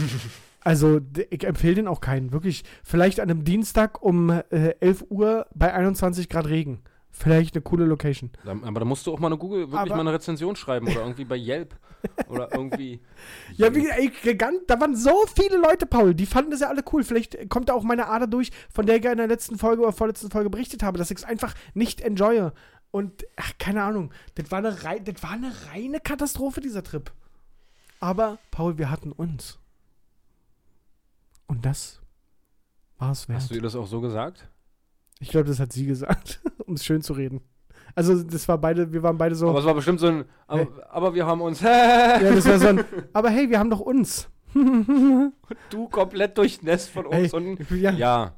Also, ich empfehle den auch keinen. Wirklich, vielleicht an einem Dienstag um äh, 11 Uhr bei 21 Grad Regen. Vielleicht eine coole Location. Aber da musst du auch mal eine Google, wirklich Aber- mal eine Rezension schreiben oder irgendwie bei Yelp. oder irgendwie. *laughs* Ja, wie, ey, da waren so viele Leute, Paul, die fanden das ja alle cool. Vielleicht kommt da auch meine Ader durch, von der ich ja in der letzten Folge oder vorletzten Folge berichtet habe, dass ich es einfach nicht enjoye. Und, ach, keine Ahnung, das war, eine das war eine reine Katastrophe, dieser Trip. Aber, Paul, wir hatten uns. Und das war es wert. Hast du ihr das auch so gesagt? Ich glaube, das hat sie gesagt, *laughs* um es schön zu reden. Also, das war beide, wir waren beide so. Aber es war bestimmt so ein. Aber, Hey. aber wir haben uns. *laughs* ja, das war so ein. Aber hey, wir haben doch uns. *laughs* du komplett durchnässt von uns und. ja. Ja.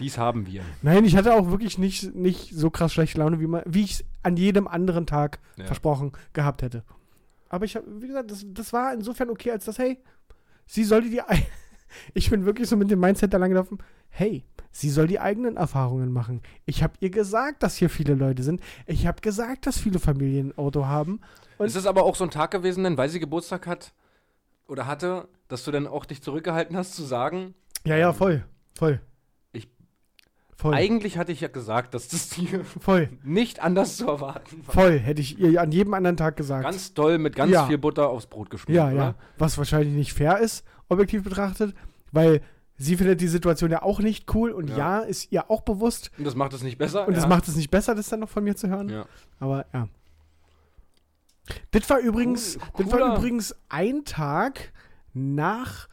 Dies haben wir. Nein, ich hatte auch wirklich nicht, nicht so krass schlechte Laune, wie, man- wie ich es an jedem anderen Tag Ja. versprochen gehabt hätte. Aber ich habe, wie gesagt, das, das war insofern okay, als dass, hey, sie sollte die. Ich bin wirklich so mit dem Mindset da lang gelaufen, hey, sie soll die eigenen Erfahrungen machen. Ich habe ihr gesagt, dass hier viele Leute sind. Ich habe gesagt, dass viele Familien ein Auto haben. Und- Ist es aber auch so ein Tag gewesen, denn weil sie Geburtstag hat oder hatte, dass du dann auch dich zurückgehalten hast zu sagen, Ja, ja, voll. Voll. Voll. eigentlich hatte ich ja gesagt, dass das hier voll. nicht anders zu erwarten war. Voll. Hätte ich ihr an jedem anderen Tag gesagt. Ganz doll mit ganz Ja. viel Butter aufs Brot geschmiert. Ja, oder? ja. Was wahrscheinlich nicht fair ist, objektiv betrachtet, weil sie findet die Situation ja auch nicht cool und ja, Ja. ist ihr auch bewusst. Und das macht es nicht besser. Und ja. das macht es nicht besser, das dann noch von mir zu hören. Ja. Aber ja. Das war übrigens, Cool- das war übrigens ein Tag nach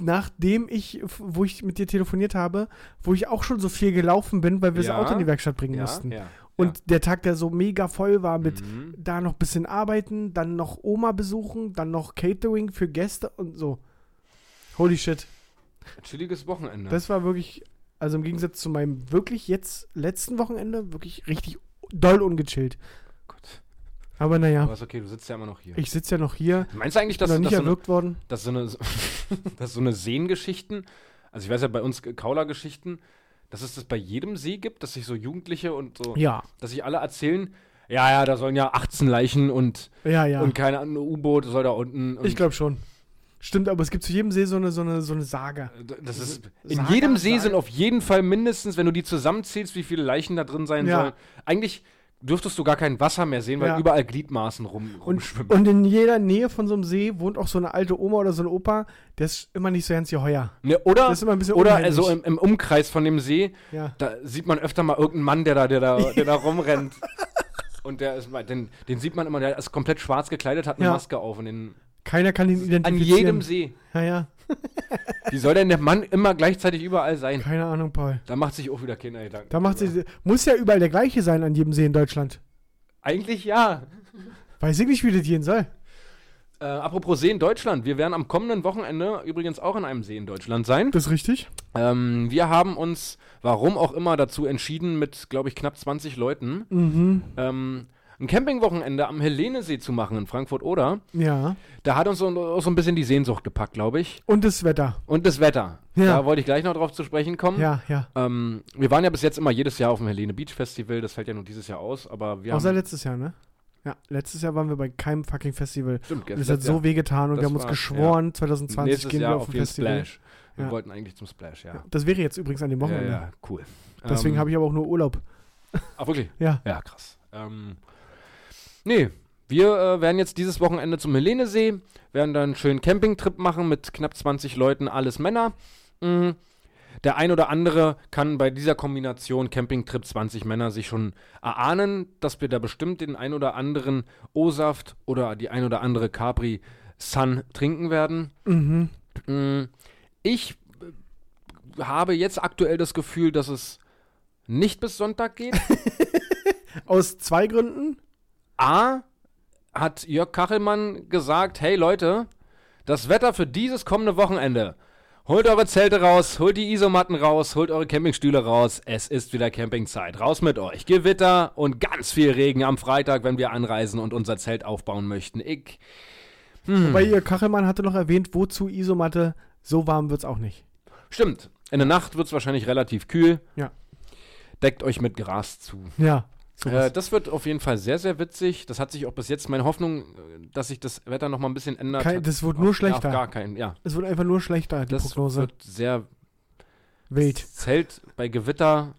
nachdem ich, wo ich mit dir telefoniert habe, wo ich auch schon so viel gelaufen bin, weil wir das Ja. Auto in die Werkstatt bringen ja, mussten. ja. Und der Tag, der so mega voll war mit Mhm. da noch ein bisschen arbeiten, dann noch Oma besuchen, dann noch Catering für Gäste und so. Holy shit. Chilliges Wochenende. Das war wirklich, also im Gegensatz zu meinem wirklich jetzt letzten Wochenende, wirklich richtig doll ungechillt. Gott. Aber naja, Aber ist okay, du sitzt ja immer noch hier. ich sitze ja noch hier, Meinst du eigentlich, dass, noch nicht dass, so eine, worden. dass, so eine, *laughs* dass so eine Seengeschichten, also ich weiß ja bei uns Kaula-Geschichten, dass es das bei jedem See gibt, dass sich so Jugendliche und so, Ja, dass sich alle erzählen, ja, ja, da sollen ja 18 Leichen und, ja, ja. und keine Ahnung, U-Boot soll da unten. Ich glaube schon. Stimmt, aber es gibt zu jedem See so eine, so eine, so eine Sage. D- Das ist, in Saga, jedem See Saga. sind auf jeden Fall mindestens, wenn du die zusammenzählst, wie viele Leichen da drin sein Ja. sollen. Eigentlich dürftest du gar kein Wasser mehr sehen, weil Ja. überall Gliedmaßen rum, Und, rumschwimmen. und in jeder Nähe von so einem See wohnt auch so eine alte Oma oder so ein Opa, der ist immer nicht so ganz geheuer. ne, oder Das ist immer ein bisschen oder also im, im Umkreis von dem See, Ja. da sieht man öfter mal irgendeinen Mann, der da, der da, *laughs* der da rumrennt. Und der ist, den, den sieht man immer, der ist komplett schwarz gekleidet, hat eine Ja. Maske auf. Und den, Keiner kann ihn an identifizieren. jedem See. Ja, ja. *laughs* Wie soll denn der Mann immer gleichzeitig überall sein? Keine Ahnung, Paul. Da macht sich auch wieder keiner Gedanken. Da macht sie, muss ja überall der gleiche sein an jedem See in Deutschland. Eigentlich ja. Weiß ich nicht, wie das gehen soll. Äh, apropos See in Deutschland. Wir werden am kommenden Wochenende übrigens auch in einem See in Deutschland sein. Das ist richtig. Ähm, wir haben uns, warum auch immer, dazu entschieden, mit, glaube ich, knapp 20 Leuten Mhm. ähm, ein Campingwochenende am Helenesee zu machen in Frankfurt-Oder. Ja. Da hat uns so, auch so ein bisschen die Sehnsucht gepackt, glaube ich. Und das Wetter. Und das Wetter. Ja. Da wollte ich gleich noch drauf zu sprechen kommen. Ja, ja. Ähm, wir waren ja bis jetzt immer jedes Jahr auf dem Helene Beach Festival. Das fällt ja nur dieses Jahr aus. Aber wir Außer haben. letztes Jahr, ne? Ja, letztes Jahr waren wir bei keinem fucking Festival. Stimmt, Und gestern- es hat so wehgetan und Das wir haben uns war- geschworen, 2020 nächstes gehen Jahr wir auf auf ein jeden Festival. Splash. Wir Ja. wollten eigentlich zum Splash, ja. Ja, das wäre jetzt übrigens an dem Ja, Wochenende. ja, cool. Deswegen Ähm, habe ich aber auch nur Urlaub. Ach, wirklich? *laughs* Ja. Ja, krass. Ähm, nee, wir äh, werden jetzt dieses Wochenende zum Helenesee, werden dann einen schönen Campingtrip machen mit knapp 20 Leuten, alles Männer. Mhm. Der ein oder andere kann bei dieser Kombination Campingtrip 20 Männer sich schon erahnen, dass wir da bestimmt den ein oder anderen O-Saft oder die ein oder andere Capri Sun trinken werden. Mhm. Mm, Ich äh, habe jetzt aktuell das Gefühl, dass es nicht bis Sonntag geht. *laughs* Aus zwei Gründen. A hat Jörg Kachelmann gesagt, hey Leute, das Wetter für dieses kommende Wochenende. Holt eure Zelte raus, holt die Isomatten raus, holt eure Campingstühle raus. Es ist wieder Campingzeit. Raus mit euch. Gewitter und ganz viel Regen am Freitag, wenn wir anreisen und unser Zelt aufbauen möchten. Ich. Hm. Wobei ihr Kachelmann hatte noch erwähnt, wozu Isomatte, so warm wird es auch nicht. Stimmt. In der Nacht wird es wahrscheinlich relativ kühl. Ja. Deckt euch mit Gras zu. Ja. Äh, das wird auf jeden Fall sehr, sehr witzig. Das hat sich auch bis jetzt meine Hoffnung, äh, dass sich das Wetter noch mal ein bisschen ändert. Kein, das wird nur Auf schlechter. gar keinen, ja. Es wird einfach nur schlechter, die Das Prognose. wird sehr Wild. Zelt bei Gewitter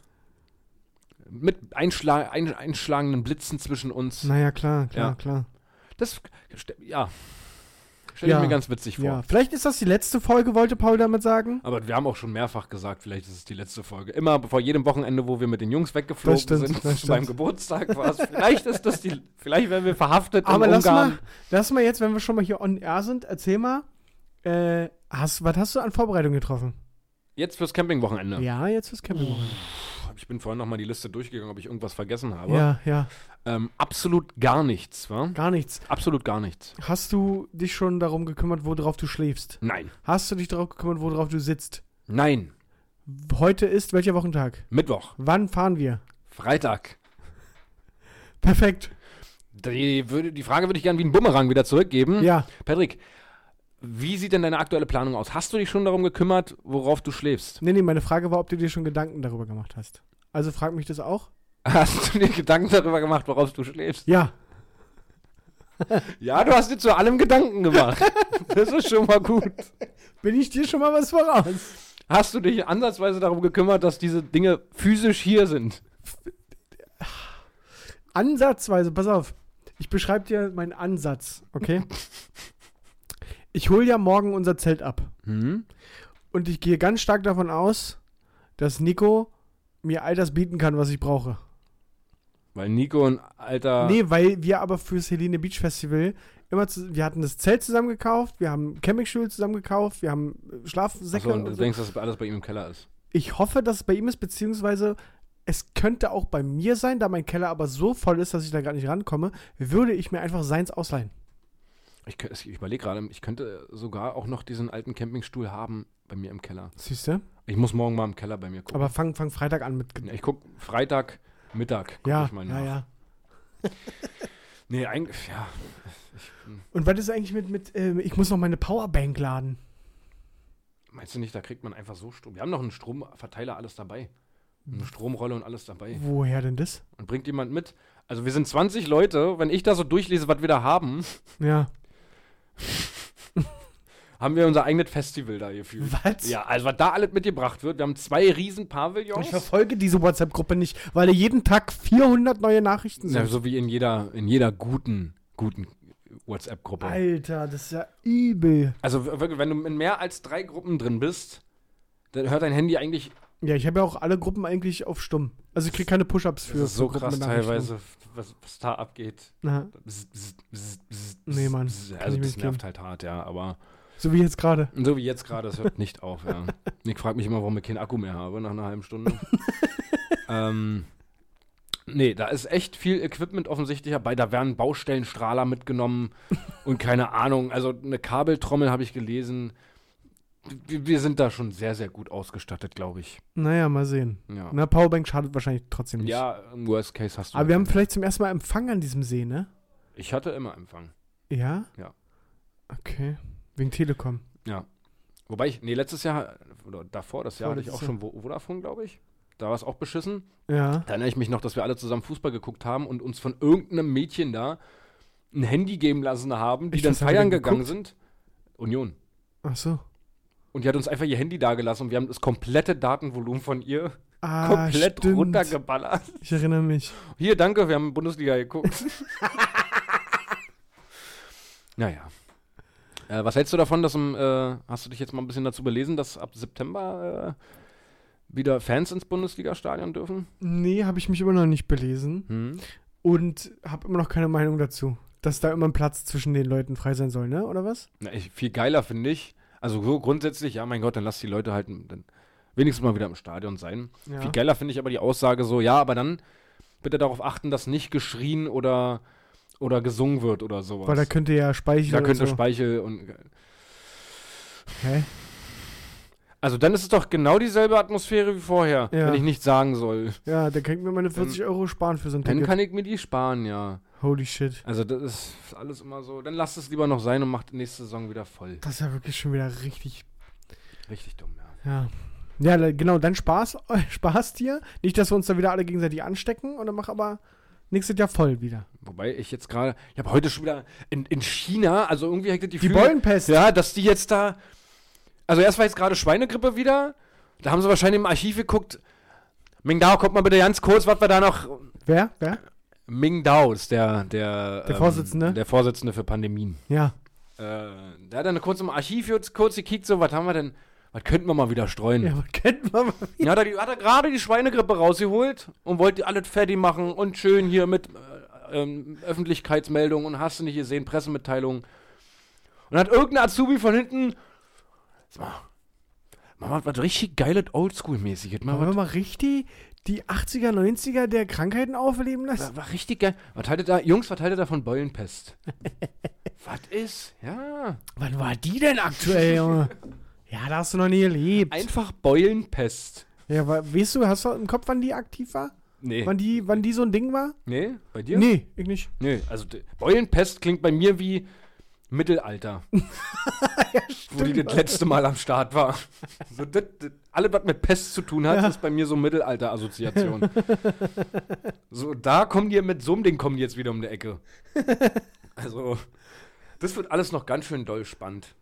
mit einschla ein einschlagenden Blitzen zwischen uns. Naja, klar, klar, Ja. klar. Das, ja, stelle Ja. ich mir ganz witzig vor. Ja, vielleicht ist das die letzte Folge, wollte Paul damit sagen. Aber wir haben auch schon mehrfach gesagt, vielleicht ist es die letzte Folge. Immer vor jedem Wochenende, wo wir mit den Jungs weggeflogen stimmt, sind, *laughs* zu meinem. Geburtstag war es. Vielleicht ist das die, vielleicht werden wir verhaftet Aber in lass Ungarn. mal, lass mal jetzt, wenn wir schon mal hier on air sind, erzähl mal, äh, hast, was hast du an Vorbereitungen getroffen? Jetzt fürs Campingwochenende. Ja, jetzt fürs Campingwochenende. Ich bin vorhin noch mal die Liste durchgegangen, ob ich irgendwas vergessen habe. Ja, ja, Ähm, absolut gar nichts, wa? gar nichts. Absolut gar nichts. Hast du dich schon darum gekümmert, worauf du schläfst? Nein. Hast du dich darum gekümmert, worauf du sitzt? Nein. Heute ist welcher Wochentag? Mittwoch. Wann fahren wir? Freitag. Perfekt. Die, würde, die Frage würde ich gerne wie ein Bumerang wieder zurückgeben. Ja, Patrick, wie sieht denn deine aktuelle Planung aus? Hast du dich schon darum gekümmert, worauf du schläfst? nee, nee, meine Frage war, ob du dir schon Gedanken darüber gemacht hast. Also frag mich das auch. *laughs* Hast du dir Gedanken darüber gemacht, worauf du schläfst? Ja, Ja, du hast dir zu allem Gedanken gemacht. *laughs* Das ist schon mal gut. bin ich dir schon mal was voraus? Hast du dich ansatzweise darum gekümmert, dass diese Dinge physisch hier sind? Ansatzweise, pass auf. Ich beschreibe dir meinen Ansatz, okay? *laughs* Ich hole ja morgen unser Zelt ab. Hm? Und ich gehe ganz stark davon aus, dass Nico mir all das bieten kann, was ich brauche. Weil Nico ein alter. Nee, weil wir aber fürs Helene Beach Festival immer zu, wir hatten das Zelt zusammen gekauft, wir haben Campingstühle zusammen gekauft, wir haben äh, Schlafsäcke Achso, und und du so. denkst, dass alles bei ihm im Keller ist. Ich hoffe, dass es bei ihm ist, beziehungsweise es könnte auch bei mir sein, da mein Keller aber so voll ist, dass ich da gar nicht rankomme, würde ich mir einfach seins ausleihen. Ich, ich überlege gerade, ich könnte sogar auch noch diesen alten Campingstuhl haben bei mir im Keller. Siehst du? Ich muss morgen mal im Keller bei mir gucken. Aber fang, fang Freitag an mit. ich gucke Freitag Mittag. Guck ja, ich mal nach. ja, *laughs* ja. Nee, eigentlich, ja. Und was ist eigentlich mit, mit ähm, ich muss noch meine Powerbank laden. Meinst du nicht, da kriegt man einfach so Strom? Wir haben noch einen Stromverteiler, alles dabei. Eine Stromrolle und alles dabei. Woher denn das? Und bringt jemand mit? Also wir sind 20 Leute. Wenn ich da so durchlese, was wir da haben, Ja. *laughs* haben wir unser eigenes Festival da gefühlt. *laughs* Was? Ja, also was da alles mitgebracht wird. Wir haben zwei riesen Ich Pavillons. verfolge diese WhatsApp-Gruppe nicht, weil jeden Tag 400 neue Nachrichten sind. Ja, so wie in jeder, in jeder guten, guten WhatsApp-Gruppe. Alter, das ist ja übel. Also wirklich, wenn du in mehr als drei Gruppen drin bist, dann hört dein Handy eigentlich Ja, ich habe ja auch alle Gruppen eigentlich auf stumm. Also ich kriege keine Push-Ups für. das ist so für krass teilweise, was, was da abgeht. Bzz, bzz, bzz, Nee, Mann, Also das nervt halt hart, ja, aber so wie jetzt gerade. so wie jetzt gerade, das hört nicht auf, ja. *laughs* Ich frage mich immer, warum ich keinen Akku mehr habe nach einer halben Stunde. *laughs* ähm, nee, da ist echt viel Equipment offensichtlich dabei. Da werden Baustellenstrahler mitgenommen und keine Ahnung. Also eine Kabeltrommel habe ich gelesen. Wir, sind da schon sehr, sehr gut ausgestattet, glaube ich. Naja, mal sehen. Ja. Na, Powerbank schadet wahrscheinlich trotzdem nicht. ja, im Worst Case hast du. Aber wir haben vielleicht zum ersten Mal Empfang an diesem See, ne? ich hatte immer Empfang. Ja? Ja. Okay. Wegen Telekom. Ja. Wobei ich, nee, letztes Jahr, oder davor, das Jahr hatte ich auch schon Vo- Vodafone, glaube ich. Da war es auch beschissen. Ja. Da erinnere ich mich noch, dass wir alle zusammen Fußball geguckt haben und uns von irgendeinem Mädchen da ein Handy geben lassen haben, die Echt, dann feiern gegangen sind. Union. Ach so. Und die hat uns einfach ihr Handy dagelassen und wir haben das komplette Datenvolumen von ihr Ah, komplett stimmt. runtergeballert. Ich erinnere mich. Hier, danke, wir haben Bundesliga geguckt. *laughs* naja. Äh, was hältst du davon, dass im, äh, hast du dich jetzt mal ein bisschen dazu belesen, dass ab September äh, wieder Fans ins Bundesliga-Stadion dürfen? Nee, habe ich mich immer noch nicht belesen. Hm? Und habe immer noch keine Meinung dazu. Dass da immer ein Platz zwischen den Leuten frei sein soll, ne? Oder was? Na, ich, viel geiler finde ich. Also so grundsätzlich, ja, mein Gott, dann lass die Leute halt dann wenigstens mal wieder im Stadion sein. Ja. Viel geiler finde ich aber die Aussage so, ja, aber dann bitte darauf achten, dass nicht geschrien oder, oder gesungen wird oder sowas. Weil da könnte ja Speichel da könnte so. Speichel und. Hä? Also dann ist es doch genau dieselbe Atmosphäre wie vorher, Ja. wenn ich nicht sagen soll. Ja, da kann ich mir meine 40 Euro sparen für so ein Dann Ticket. kann ich mir die sparen, ja. Holy shit. Also das ist alles immer so. Dann lasst es lieber noch sein und macht nächste Saison wieder voll. Das ist ja wirklich schon wieder richtig. Richtig dumm, ja. Ja. Ja, genau, dann Spaß, *laughs* Spaß dir. Nicht, dass wir uns da wieder alle gegenseitig anstecken und dann mach aber nächstes Jahr voll wieder. Wobei ich jetzt gerade, ich habe heute schon wieder in, in China, also irgendwie ich das Die Gefühl, Beulenpest. ja, dass die jetzt da, also erst war jetzt gerade Schweinegrippe wieder, da haben sie wahrscheinlich im Archiv geguckt, Mingdao, kommt mal bitte ganz kurz, was wir da noch, Wer? Wer? Mingdao ist der, der, Der Vorsitzende? der Vorsitzende für Pandemien. Ja. Äh, der hat dann kurz im Archiv jetzt kurz gekickt, so, was haben wir denn, was könnten wir mal wieder streuen? Ja, was kennt man mal. Ja, hat er, hat er gerade die Schweinegrippe rausgeholt und wollte alles fertig machen und schön hier mit äh, ähm, Öffentlichkeitsmeldungen und hast du nicht gesehen, Pressemitteilungen. Und hat irgendein Azubi von hinten. Sag mal, mach mal was richtig geiles Oldschool-mäßiges. Mal wir mal richtig die 80er, 90er der Krankheiten aufleben lassen? war, war richtig geil. Was haltet da, Jungs, was haltet da von Beulenpest? *laughs* was ist? Ja. Wann war die denn aktuell, Junge? *laughs* Ja, da hast du noch nie erlebt. Einfach Beulenpest. ja, wa- weißt du, hast du im Kopf, wann die aktiv war? Nee. Wann die, wann die so ein Ding war? Nee, bei dir? Nee, ich nicht. Nee, also Beulenpest klingt bei mir wie Mittelalter. *laughs* wo die das letzte Mal am Start war. So, das, das, alles, was mit Pest zu tun hat, Ja. ist bei mir so Mittelalter-Assoziation. *laughs* so, da kommen die mit so einem Ding kommen die jetzt wieder um die Ecke. *laughs* Also, das wird alles noch ganz schön doll spannend.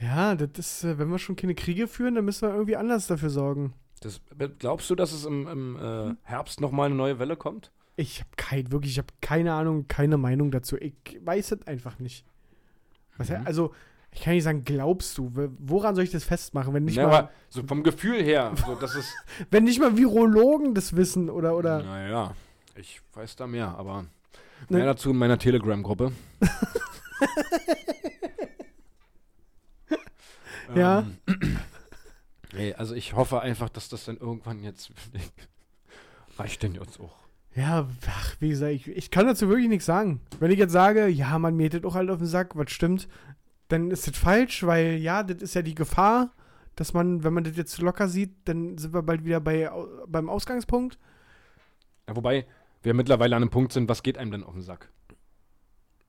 Ja, das ist, äh, wenn wir schon keine Kriege führen, dann müssen wir irgendwie anders dafür sorgen. Das, glaubst du, dass es im, im äh, Herbst nochmal eine neue Welle kommt? Ich habe kein, wirklich, ich habe keine Ahnung, keine Meinung dazu. Ich weiß es einfach nicht. Was, Mhm. Also, ich kann nicht sagen, glaubst du? Woran soll ich das festmachen, wenn nicht, Ja, mal, aber so vom Gefühl her, so, dass *laughs* es. wenn nicht mal Virologen das wissen oder, oder Naja, ich weiß da mehr, aber Ne? mehr dazu in meiner Telegram-Gruppe. *laughs* Ja. Ähm, *clears throat* nee, also ich hoffe einfach, dass das dann irgendwann jetzt. *laughs* Reicht denn jetzt auch? Ja, ach, wie gesagt, ich, ich kann dazu wirklich nichts sagen. Wenn ich jetzt sage, ja, man mäht auch halt auf den Sack, was stimmt, dann ist das falsch, weil ja, das ist ja die Gefahr, dass man, wenn man das jetzt locker sieht, dann sind wir bald wieder bei, beim Ausgangspunkt. Ja, wobei wir mittlerweile an einem Punkt sind, was geht einem denn auf den Sack?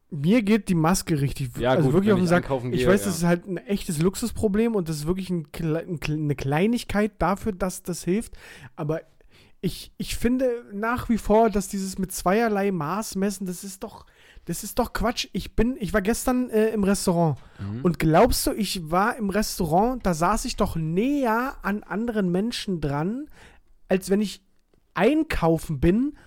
Mir geht die Maske richtig, Ja, also gut, wirklich auf den ich Sack. einkaufen ich gehe, weiß, ja. das ist halt ein echtes Luxusproblem und das ist wirklich ein, eine Kleinigkeit dafür, dass das hilft. Aber ich, ich finde nach wie vor, dass dieses mit zweierlei Maß messen, das ist doch, das ist doch Quatsch. Ich bin, ich war gestern äh, im Restaurant. Mhm. Und glaubst du, ich war im Restaurant, da saß ich doch näher an anderen Menschen dran, als wenn ich einkaufen bin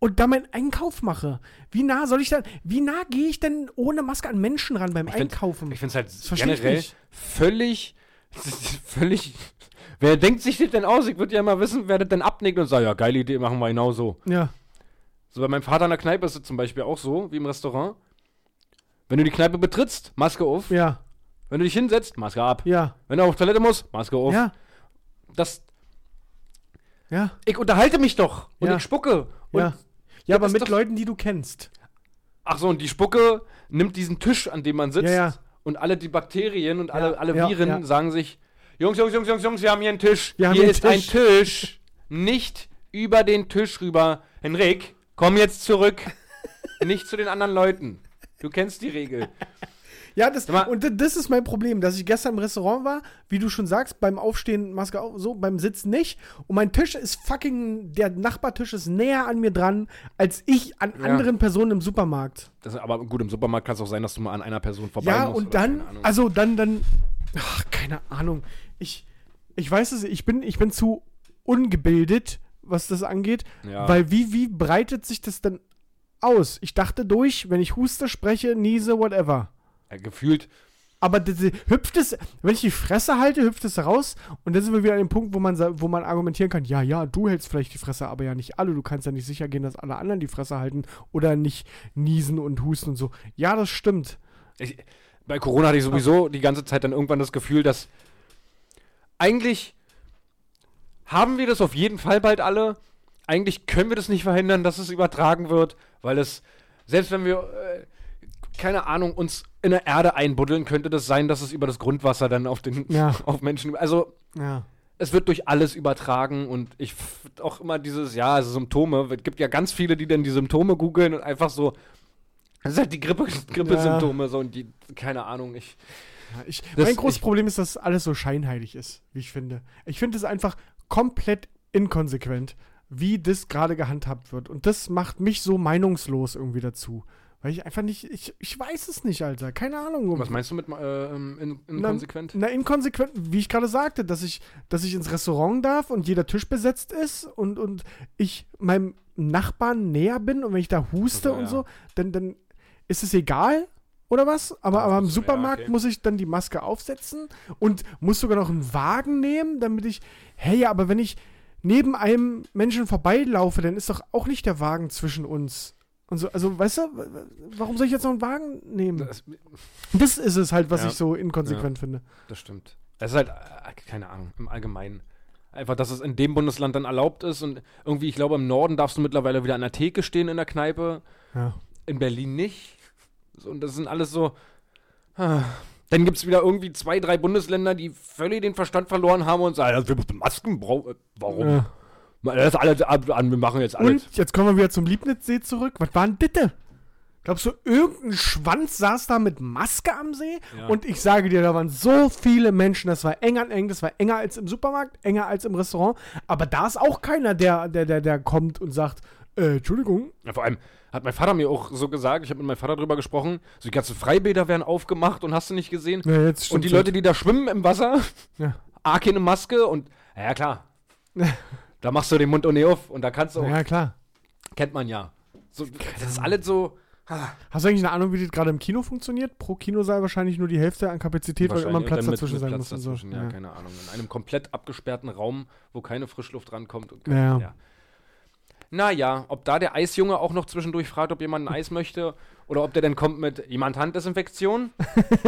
und da meinen Einkauf mache. Wie nah soll ich dann, wie nah gehe ich denn ohne Maske an Menschen ran beim Ich Einkaufen? Ich finde es halt ich generell nicht. völlig, *laughs* völlig. Wer denkt sich das denn aus? Ich würde ja mal wissen, wer das denn abnickt und sagt, ja, geile Idee, machen wir genau so. ja. So bei meinem Vater in der Kneipe ist es zum Beispiel auch so, wie im Restaurant. Wenn du die Kneipe betrittst, Maske auf. Ja, Wenn du dich hinsetzt, Maske ab. ja, Wenn du auf Toilette musst, Maske auf. ja, Das, ja, ich unterhalte mich doch und Ja. ich spucke. Und, ja. Ja, aber mit Leuten, die du kennst. Ach so, und die Spucke nimmt diesen Tisch, an dem man sitzt. Ja, ja. Und alle die Bakterien und alle, alle ja, Viren ja. sagen sich, Jungs, Jungs, Jungs, Jungs, Jungs, wir haben hier einen Tisch. Wir hier ist einen ein Tisch. Nicht über den Tisch rüber. Henrik, komm jetzt zurück. Nicht zu den anderen Leuten. Du kennst die Regel. Ja, das, und das ist mein Problem, dass ich gestern im Restaurant war, wie du schon sagst, beim Aufstehen Maske auf, so, beim Sitzen nicht. Und mein Tisch ist fucking, der Nachbartisch ist näher an mir dran, als ich an Ja. anderen Personen im Supermarkt. Das, aber gut, im Supermarkt kann es auch sein, dass du mal an einer Person vorbei Ja, musst. und oder dann, also dann, dann, ach, keine Ahnung. Ich, ich weiß es, ich bin, ich bin zu ungebildet, was das angeht, Ja. weil wie, wie breitet sich das denn aus? Ich dachte durch, wenn ich huste, spreche, niese, whatever. ja, gefühlt, Aber diese, hüpft es, wenn ich die Fresse halte, hüpft es raus. Und dann sind wir wieder an dem Punkt, wo man, wo man argumentieren kann, ja, ja, du hältst vielleicht die Fresse, aber ja nicht alle. Du kannst ja nicht sicher gehen, dass alle anderen die Fresse halten oder nicht niesen und husten und so. Ja, das stimmt. Ich, bei Corona hatte ich sowieso die ganze Zeit dann irgendwann das Gefühl, dass eigentlich haben wir das auf jeden Fall bald alle. Eigentlich können wir das nicht verhindern, dass es übertragen wird, weil es, selbst wenn wir, äh, keine Ahnung, uns in der Erde einbuddeln, könnte das sein, dass es über das Grundwasser dann auf den, Ja. *laughs* auf Menschen, also Ja. es wird durch alles übertragen und ich auch immer dieses, ja, also Symptome, es gibt ja ganz viele, die dann die Symptome googeln und einfach so, das ist halt die Grippe, *laughs* Grippesymptome, so und die, keine Ahnung, ich, Ja, ich, Das- mein großes ich- Problem ist, dass alles so scheinheilig ist, wie ich finde. Ich finde es einfach komplett inkonsequent, wie das gerade gehandhabt wird. Und das macht mich so meinungslos irgendwie dazu. Weil ich einfach nicht, ich, ich weiß es nicht, Alter. Keine Ahnung. was meinst du mit äh, ähm, in, inkonsequent? Na, inkonsequent, wie ich gerade sagte, dass ich, dass ich ins Restaurant darf und jeder Tisch besetzt ist und, und ich meinem Nachbarn näher bin und wenn ich da huste Ach so, und ja. so, dann, dann ist es egal oder was? Aber, Ja, aber im so, ja, Supermarkt okay. muss ich dann die Maske aufsetzen und muss sogar noch einen Wagen nehmen, damit ich, hey, aber wenn ich neben einem Menschen vorbeilaufe, dann ist doch auch nicht der Wagen zwischen uns. Und so, also, weißt du, warum soll ich jetzt noch einen Wagen nehmen? Das, Das ist es halt, was Ja. ich so inkonsequent finde. das stimmt. Es ist halt, äh, keine Ahnung, im Allgemeinen. Einfach, dass es in dem Bundesland dann erlaubt ist und irgendwie, ich glaube, im Norden darfst du mittlerweile wieder an der Theke stehen in der Kneipe, Ja. in Berlin nicht. Und das sind alles so. ah. Dann gibt es wieder irgendwie zwei, drei Bundesländer, die völlig den Verstand verloren haben und sagen, wir müssen Masken brauchen. Warum? Ja. Das ist alles ab, an, wir machen jetzt alles. Und jetzt kommen wir wieder zum Liebnitzsee zurück. Was war denn bitte? Glaubst du, irgendein Schwanz saß da mit Maske am See? Ja. Und ich sage dir, da waren so viele Menschen. Das war eng an eng. Das war enger als im Supermarkt, enger als im Restaurant. Aber da ist auch keiner, der, der, der, der kommt und sagt, äh, Entschuldigung. Ja, vor allem hat mein Vater mir auch so gesagt, ich habe mit meinem Vater drüber gesprochen, so die ganzen Freibäder werden aufgemacht und hast du nicht gesehen. Ja, jetzt und die Leute, die da schwimmen im Wasser, Ja. A, keine Maske und, ja, klar. *laughs* da machst du den Mund auch nicht auf und da kannst du auch, Ja, klar. kennt man ja. So, das ist alles so, Hast du eigentlich eine Ahnung, wie das gerade im Kino funktioniert? Pro Kinosaal wahrscheinlich nur die Hälfte an Kapazität, weil immer ein. Platz dazwischen sein Platz muss. und so. dazwischen, Ja, Ja. keine Ahnung. In einem komplett abgesperrten Raum, wo keine Frischluft rankommt. Und Ja, ja. ja. Naja, ob da der Eisjunge auch noch zwischendurch fragt, ob jemand ein Eis möchte oder ob der dann kommt mit jemand Handdesinfektion,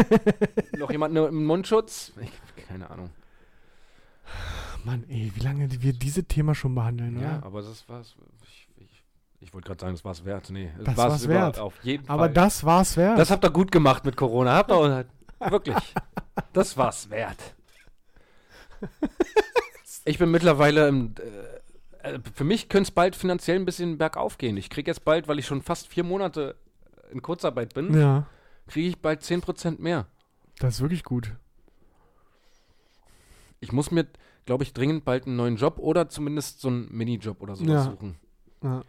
*laughs* noch jemand ne- im Mundschutz. Ich, keine Ahnung. Mann, ey, wie lange wir dieses Thema schon behandeln, Ja, oder? aber das war's. Ich, ich, ich wollte gerade sagen, das war's wert. Nee, es Das war's wert. Auf jeden Aber Fall. das war's wert. das habt ihr gut gemacht mit Corona. Habt ihr wirklich. Das war's wert. *laughs* Ich bin mittlerweile im. Äh, für mich könnte es bald finanziell ein bisschen bergauf gehen. Ich kriege jetzt bald, weil ich schon fast vier Monate in Kurzarbeit bin, ja, kriege ich bald 10% mehr. das ist wirklich gut. Ich muss mir, glaube ich, dringend bald einen neuen Job oder zumindest so einen Minijob oder sowas Ja. suchen. Ja.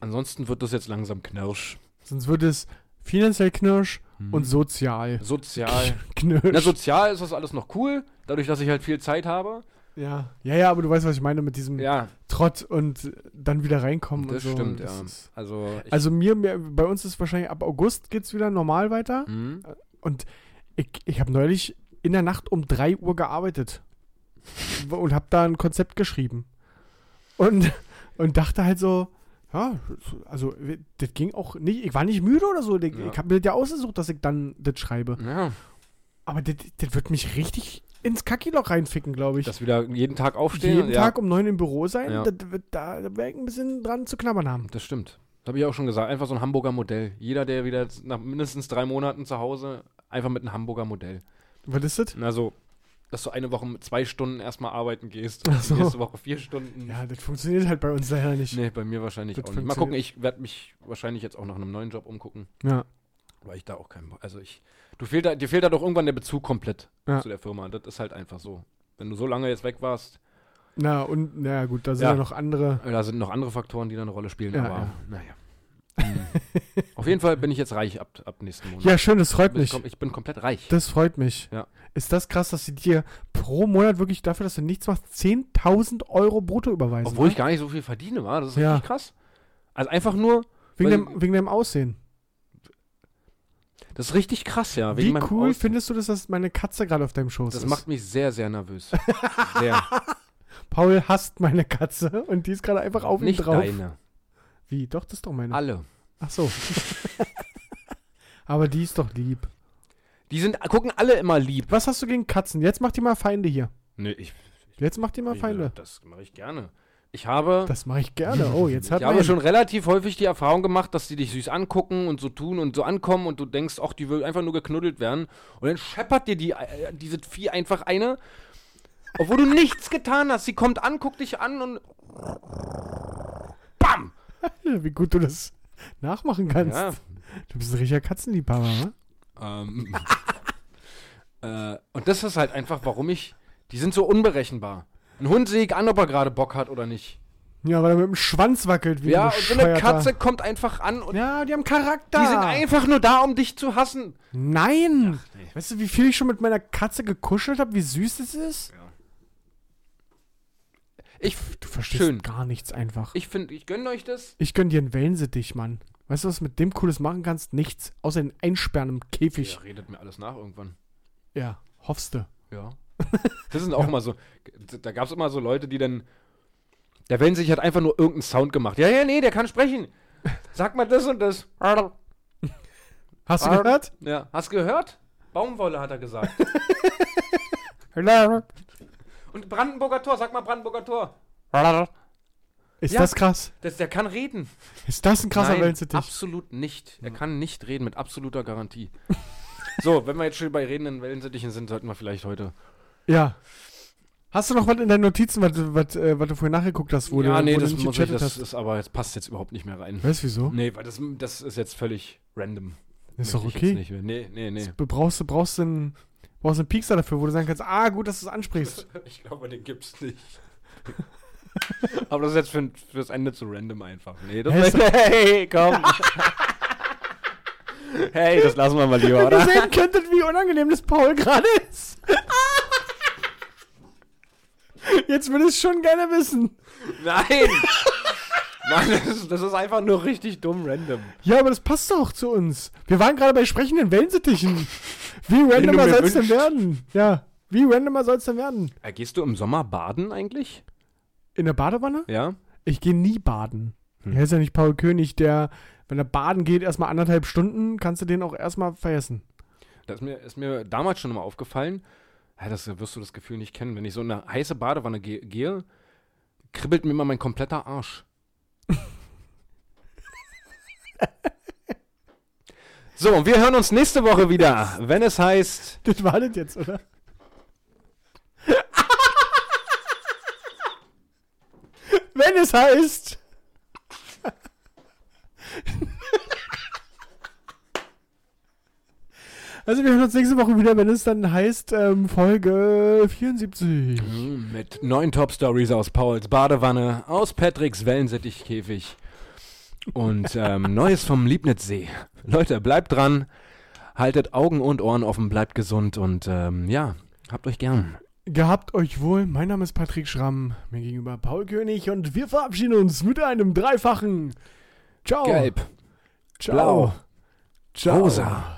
Ansonsten wird das jetzt langsam knirsch. Sonst wird es finanziell knirsch Mhm. und sozial Sozial. *laughs* knirsch. Na, sozial ist das alles noch cool, dadurch, dass ich halt viel Zeit habe. Ja. ja, ja, aber du weißt, was ich meine mit diesem Ja, Trott und dann wieder reinkommen das und so. stimmt, Das ja. ist- Also, Also mir, mir, bei uns ist wahrscheinlich ab August geht's wieder normal weiter. Mhm. Und ich, ich habe neulich in der Nacht um 3 Uhr gearbeitet. und habe da ein Konzept geschrieben. Und, und dachte halt so, ja, also das ging auch nicht, ich war nicht müde oder so. Ich, Ja. ich habe mir das ja ausgesucht, dass ich dann das schreibe. ja, Aber das, das wird mich richtig ins Kackiloch reinficken, glaube ich. dass wieder jeden Tag aufstehen. Jeden ja, Tag um 9 im Büro sein, Ja. da, da werde ich ein bisschen dran zu knabbern haben. Das stimmt. Das habe ich auch schon gesagt. Einfach so ein Hamburger Modell. Jeder, der wieder nach mindestens drei Monaten zu Hause, einfach mit einem Hamburger Modell. Was ist das? Also, dass du eine Woche mit zwei Stunden erstmal arbeiten gehst. Ach so. Nächste Woche vier Stunden. Ja, das funktioniert halt bei uns leider nicht. Nee, bei mir wahrscheinlich Das auch nicht. Mal gucken, ich werde mich wahrscheinlich jetzt auch nach einem neuen Job umgucken, Ja. weil ich da auch keinen Bock. Also ich. Du fehlt da, dir fehlt da doch irgendwann der Bezug komplett Ja. zu der Firma. Das ist halt einfach so. Wenn du so lange jetzt weg warst, Na, und, na gut, da sind ja, Ja. noch andere. da sind noch andere Faktoren, die da eine Rolle spielen, Ja, aber ja. naja. Mhm. Auf jeden Fall bin ich jetzt reich ab, ab nächsten Monat. Ja, schön, das freut ich, mich. kom- ich bin komplett reich. Das freut mich. Ja. Ist das krass, dass sie dir pro Monat wirklich dafür, dass du nichts machst, 10.000 Euro brutto überweisen? Obwohl ne? ich gar nicht so viel verdiene, war. Das ist Ja. richtig krass. Also einfach nur, wegen, dem, wegen deinem Aussehen. Das ist richtig krass, ja. Wie cool findest du das, dass meine Katze gerade auf deinem Schoß Das ist? macht mich sehr, sehr nervös. *laughs* sehr. Paul hasst meine Katze und die ist gerade einfach auf ihm Nicht drauf. deine. Wie? Doch, das ist doch meine. Alle. Ach so. *laughs* Aber die ist doch lieb. Die sind, gucken alle immer lieb. Was hast du gegen Katzen? Jetzt mach die mal Feinde hier. Nee, ich, Jetzt mach die mal ich Feinde. das mache ich gerne. Ich habe, Das mache ich gerne. Oh, *laughs* jetzt hat ich habe schon relativ häufig die Erfahrung gemacht, dass die dich süß angucken und so tun und so ankommen und du denkst, ach, die will einfach nur geknuddelt werden. Und dann scheppert dir die, äh, dieses Vieh einfach eine, obwohl du nichts getan hast. Sie kommt an, guckt dich an und BAM! *laughs* wie gut du das nachmachen kannst. Ja, Du bist ein richtiger Katzenliebhaber, ne? Ähm, *laughs* äh, und das ist halt einfach, warum ich. Die sind so unberechenbar. Ein Hund sehe ich an, ob er gerade Bock hat oder nicht. Ja, weil er mit dem Schwanz wackelt wie Ja, ein und so eine Bescheuerter. Katze kommt einfach an und Ja, die haben Charakter. die sind einfach nur da, um dich zu hassen. Nein! nee. Weißt du, wie viel ich schon mit meiner Katze gekuschelt habe, wie süß es ist? Ich, Du verstehst Schön. gar nichts einfach. Ich, ich finde, ich gönne euch das. gönn dir einen Wellensittich, Mann. Weißt du, was du mit dem Cooles machen kannst? Nichts. Außer den Einsperren im Käfig. Ja, redet mir alles nach irgendwann. Ja, hoffst du. Ja. Das sind auch immer so. Da gab es immer so Leute, die dann. Der Wenn sich hat einfach nur irgendeinen Sound gemacht. Ja, ja, nee, der kann sprechen. Sag mal das und das. Hast du gehört? Ja, hast gehört? Baumwolle hat er gesagt. *laughs* Und Brandenburger Tor, sag mal Brandenburger Tor. Ist Ja. das krass? Das, der kann reden. Ist das ein krasser Nein, Wellensittich? absolut nicht. Er kann nicht reden, mit absoluter Garantie. so, wenn wir jetzt schon bei redenden Wellensittichen sind, sollten wir vielleicht heute. Ja. Hast du noch was in deinen Notizen, was, du- was, äh, was du vorhin nachgeguckt hast, wo ja, du, nee, wo das du nicht muss ich, das hast? ist aber, jetzt passt jetzt überhaupt nicht mehr rein. Weißt du wieso? Nee, weil das, das ist jetzt völlig random. ist doch Möchte okay. Nicht mehr. Nee, nee, nee. Du brauchst, du brauchst einen, brauchst einen Piekser dafür, wo du sagen kannst, ah, gut, dass du es ansprichst. *laughs* Ich glaube, den gibt's nicht. *laughs* aber das ist jetzt für, fürs Ende zu random einfach. Nee, das ist *laughs* hey, komm. hey, das lassen wir mal lieber, Wenn ihr oder? sehen könntet, wie unangenehm das Paul gerade ist. Jetzt will es schon gerne wissen. Nein! *laughs* Mann, das ist, das ist einfach nur richtig dumm random. Ja, aber das passt doch zu uns. Wir waren gerade bei sprechenden Wellensittichen. Wie randomer soll es denn werden? Ja, wie randomer soll es denn werden? Äh, gehst du im Sommer baden eigentlich? In der Badewanne? Ja? Ich gehe nie baden. Hm. Er ist ja nicht Paul König, der, wenn er baden geht, erstmal anderthalb Stunden, kannst du den auch erstmal vergessen. Das ist mir, ist mir damals schon immer aufgefallen. Ja, das wirst du das Gefühl nicht kennen. Wenn ich so in eine heiße Badewanne ge gehe, kribbelt mir immer mein kompletter Arsch. *laughs* so, und wir hören uns nächste Woche wieder, wenn es heißt. *laughs* Das war das jetzt, oder? *laughs* Wenn es heißt. Also wir hören uns nächste Woche wieder, wenn es dann heißt ähm, Folge 74. Mit neuen Top-Stories aus Pauls Badewanne, aus Patricks Wellensittichkäfig Und ähm, *laughs* Neues vom Liebnitzsee. Leute, bleibt dran. Haltet Augen und Ohren offen, bleibt gesund und ähm, ja, habt euch gern. Gehabt euch wohl. Mein Name ist Patrick Schramm. Mir gegenüber Paul König und wir verabschieden uns mit einem dreifachen Ciao. Gelb, Ciao. blau, Ciao. rosa.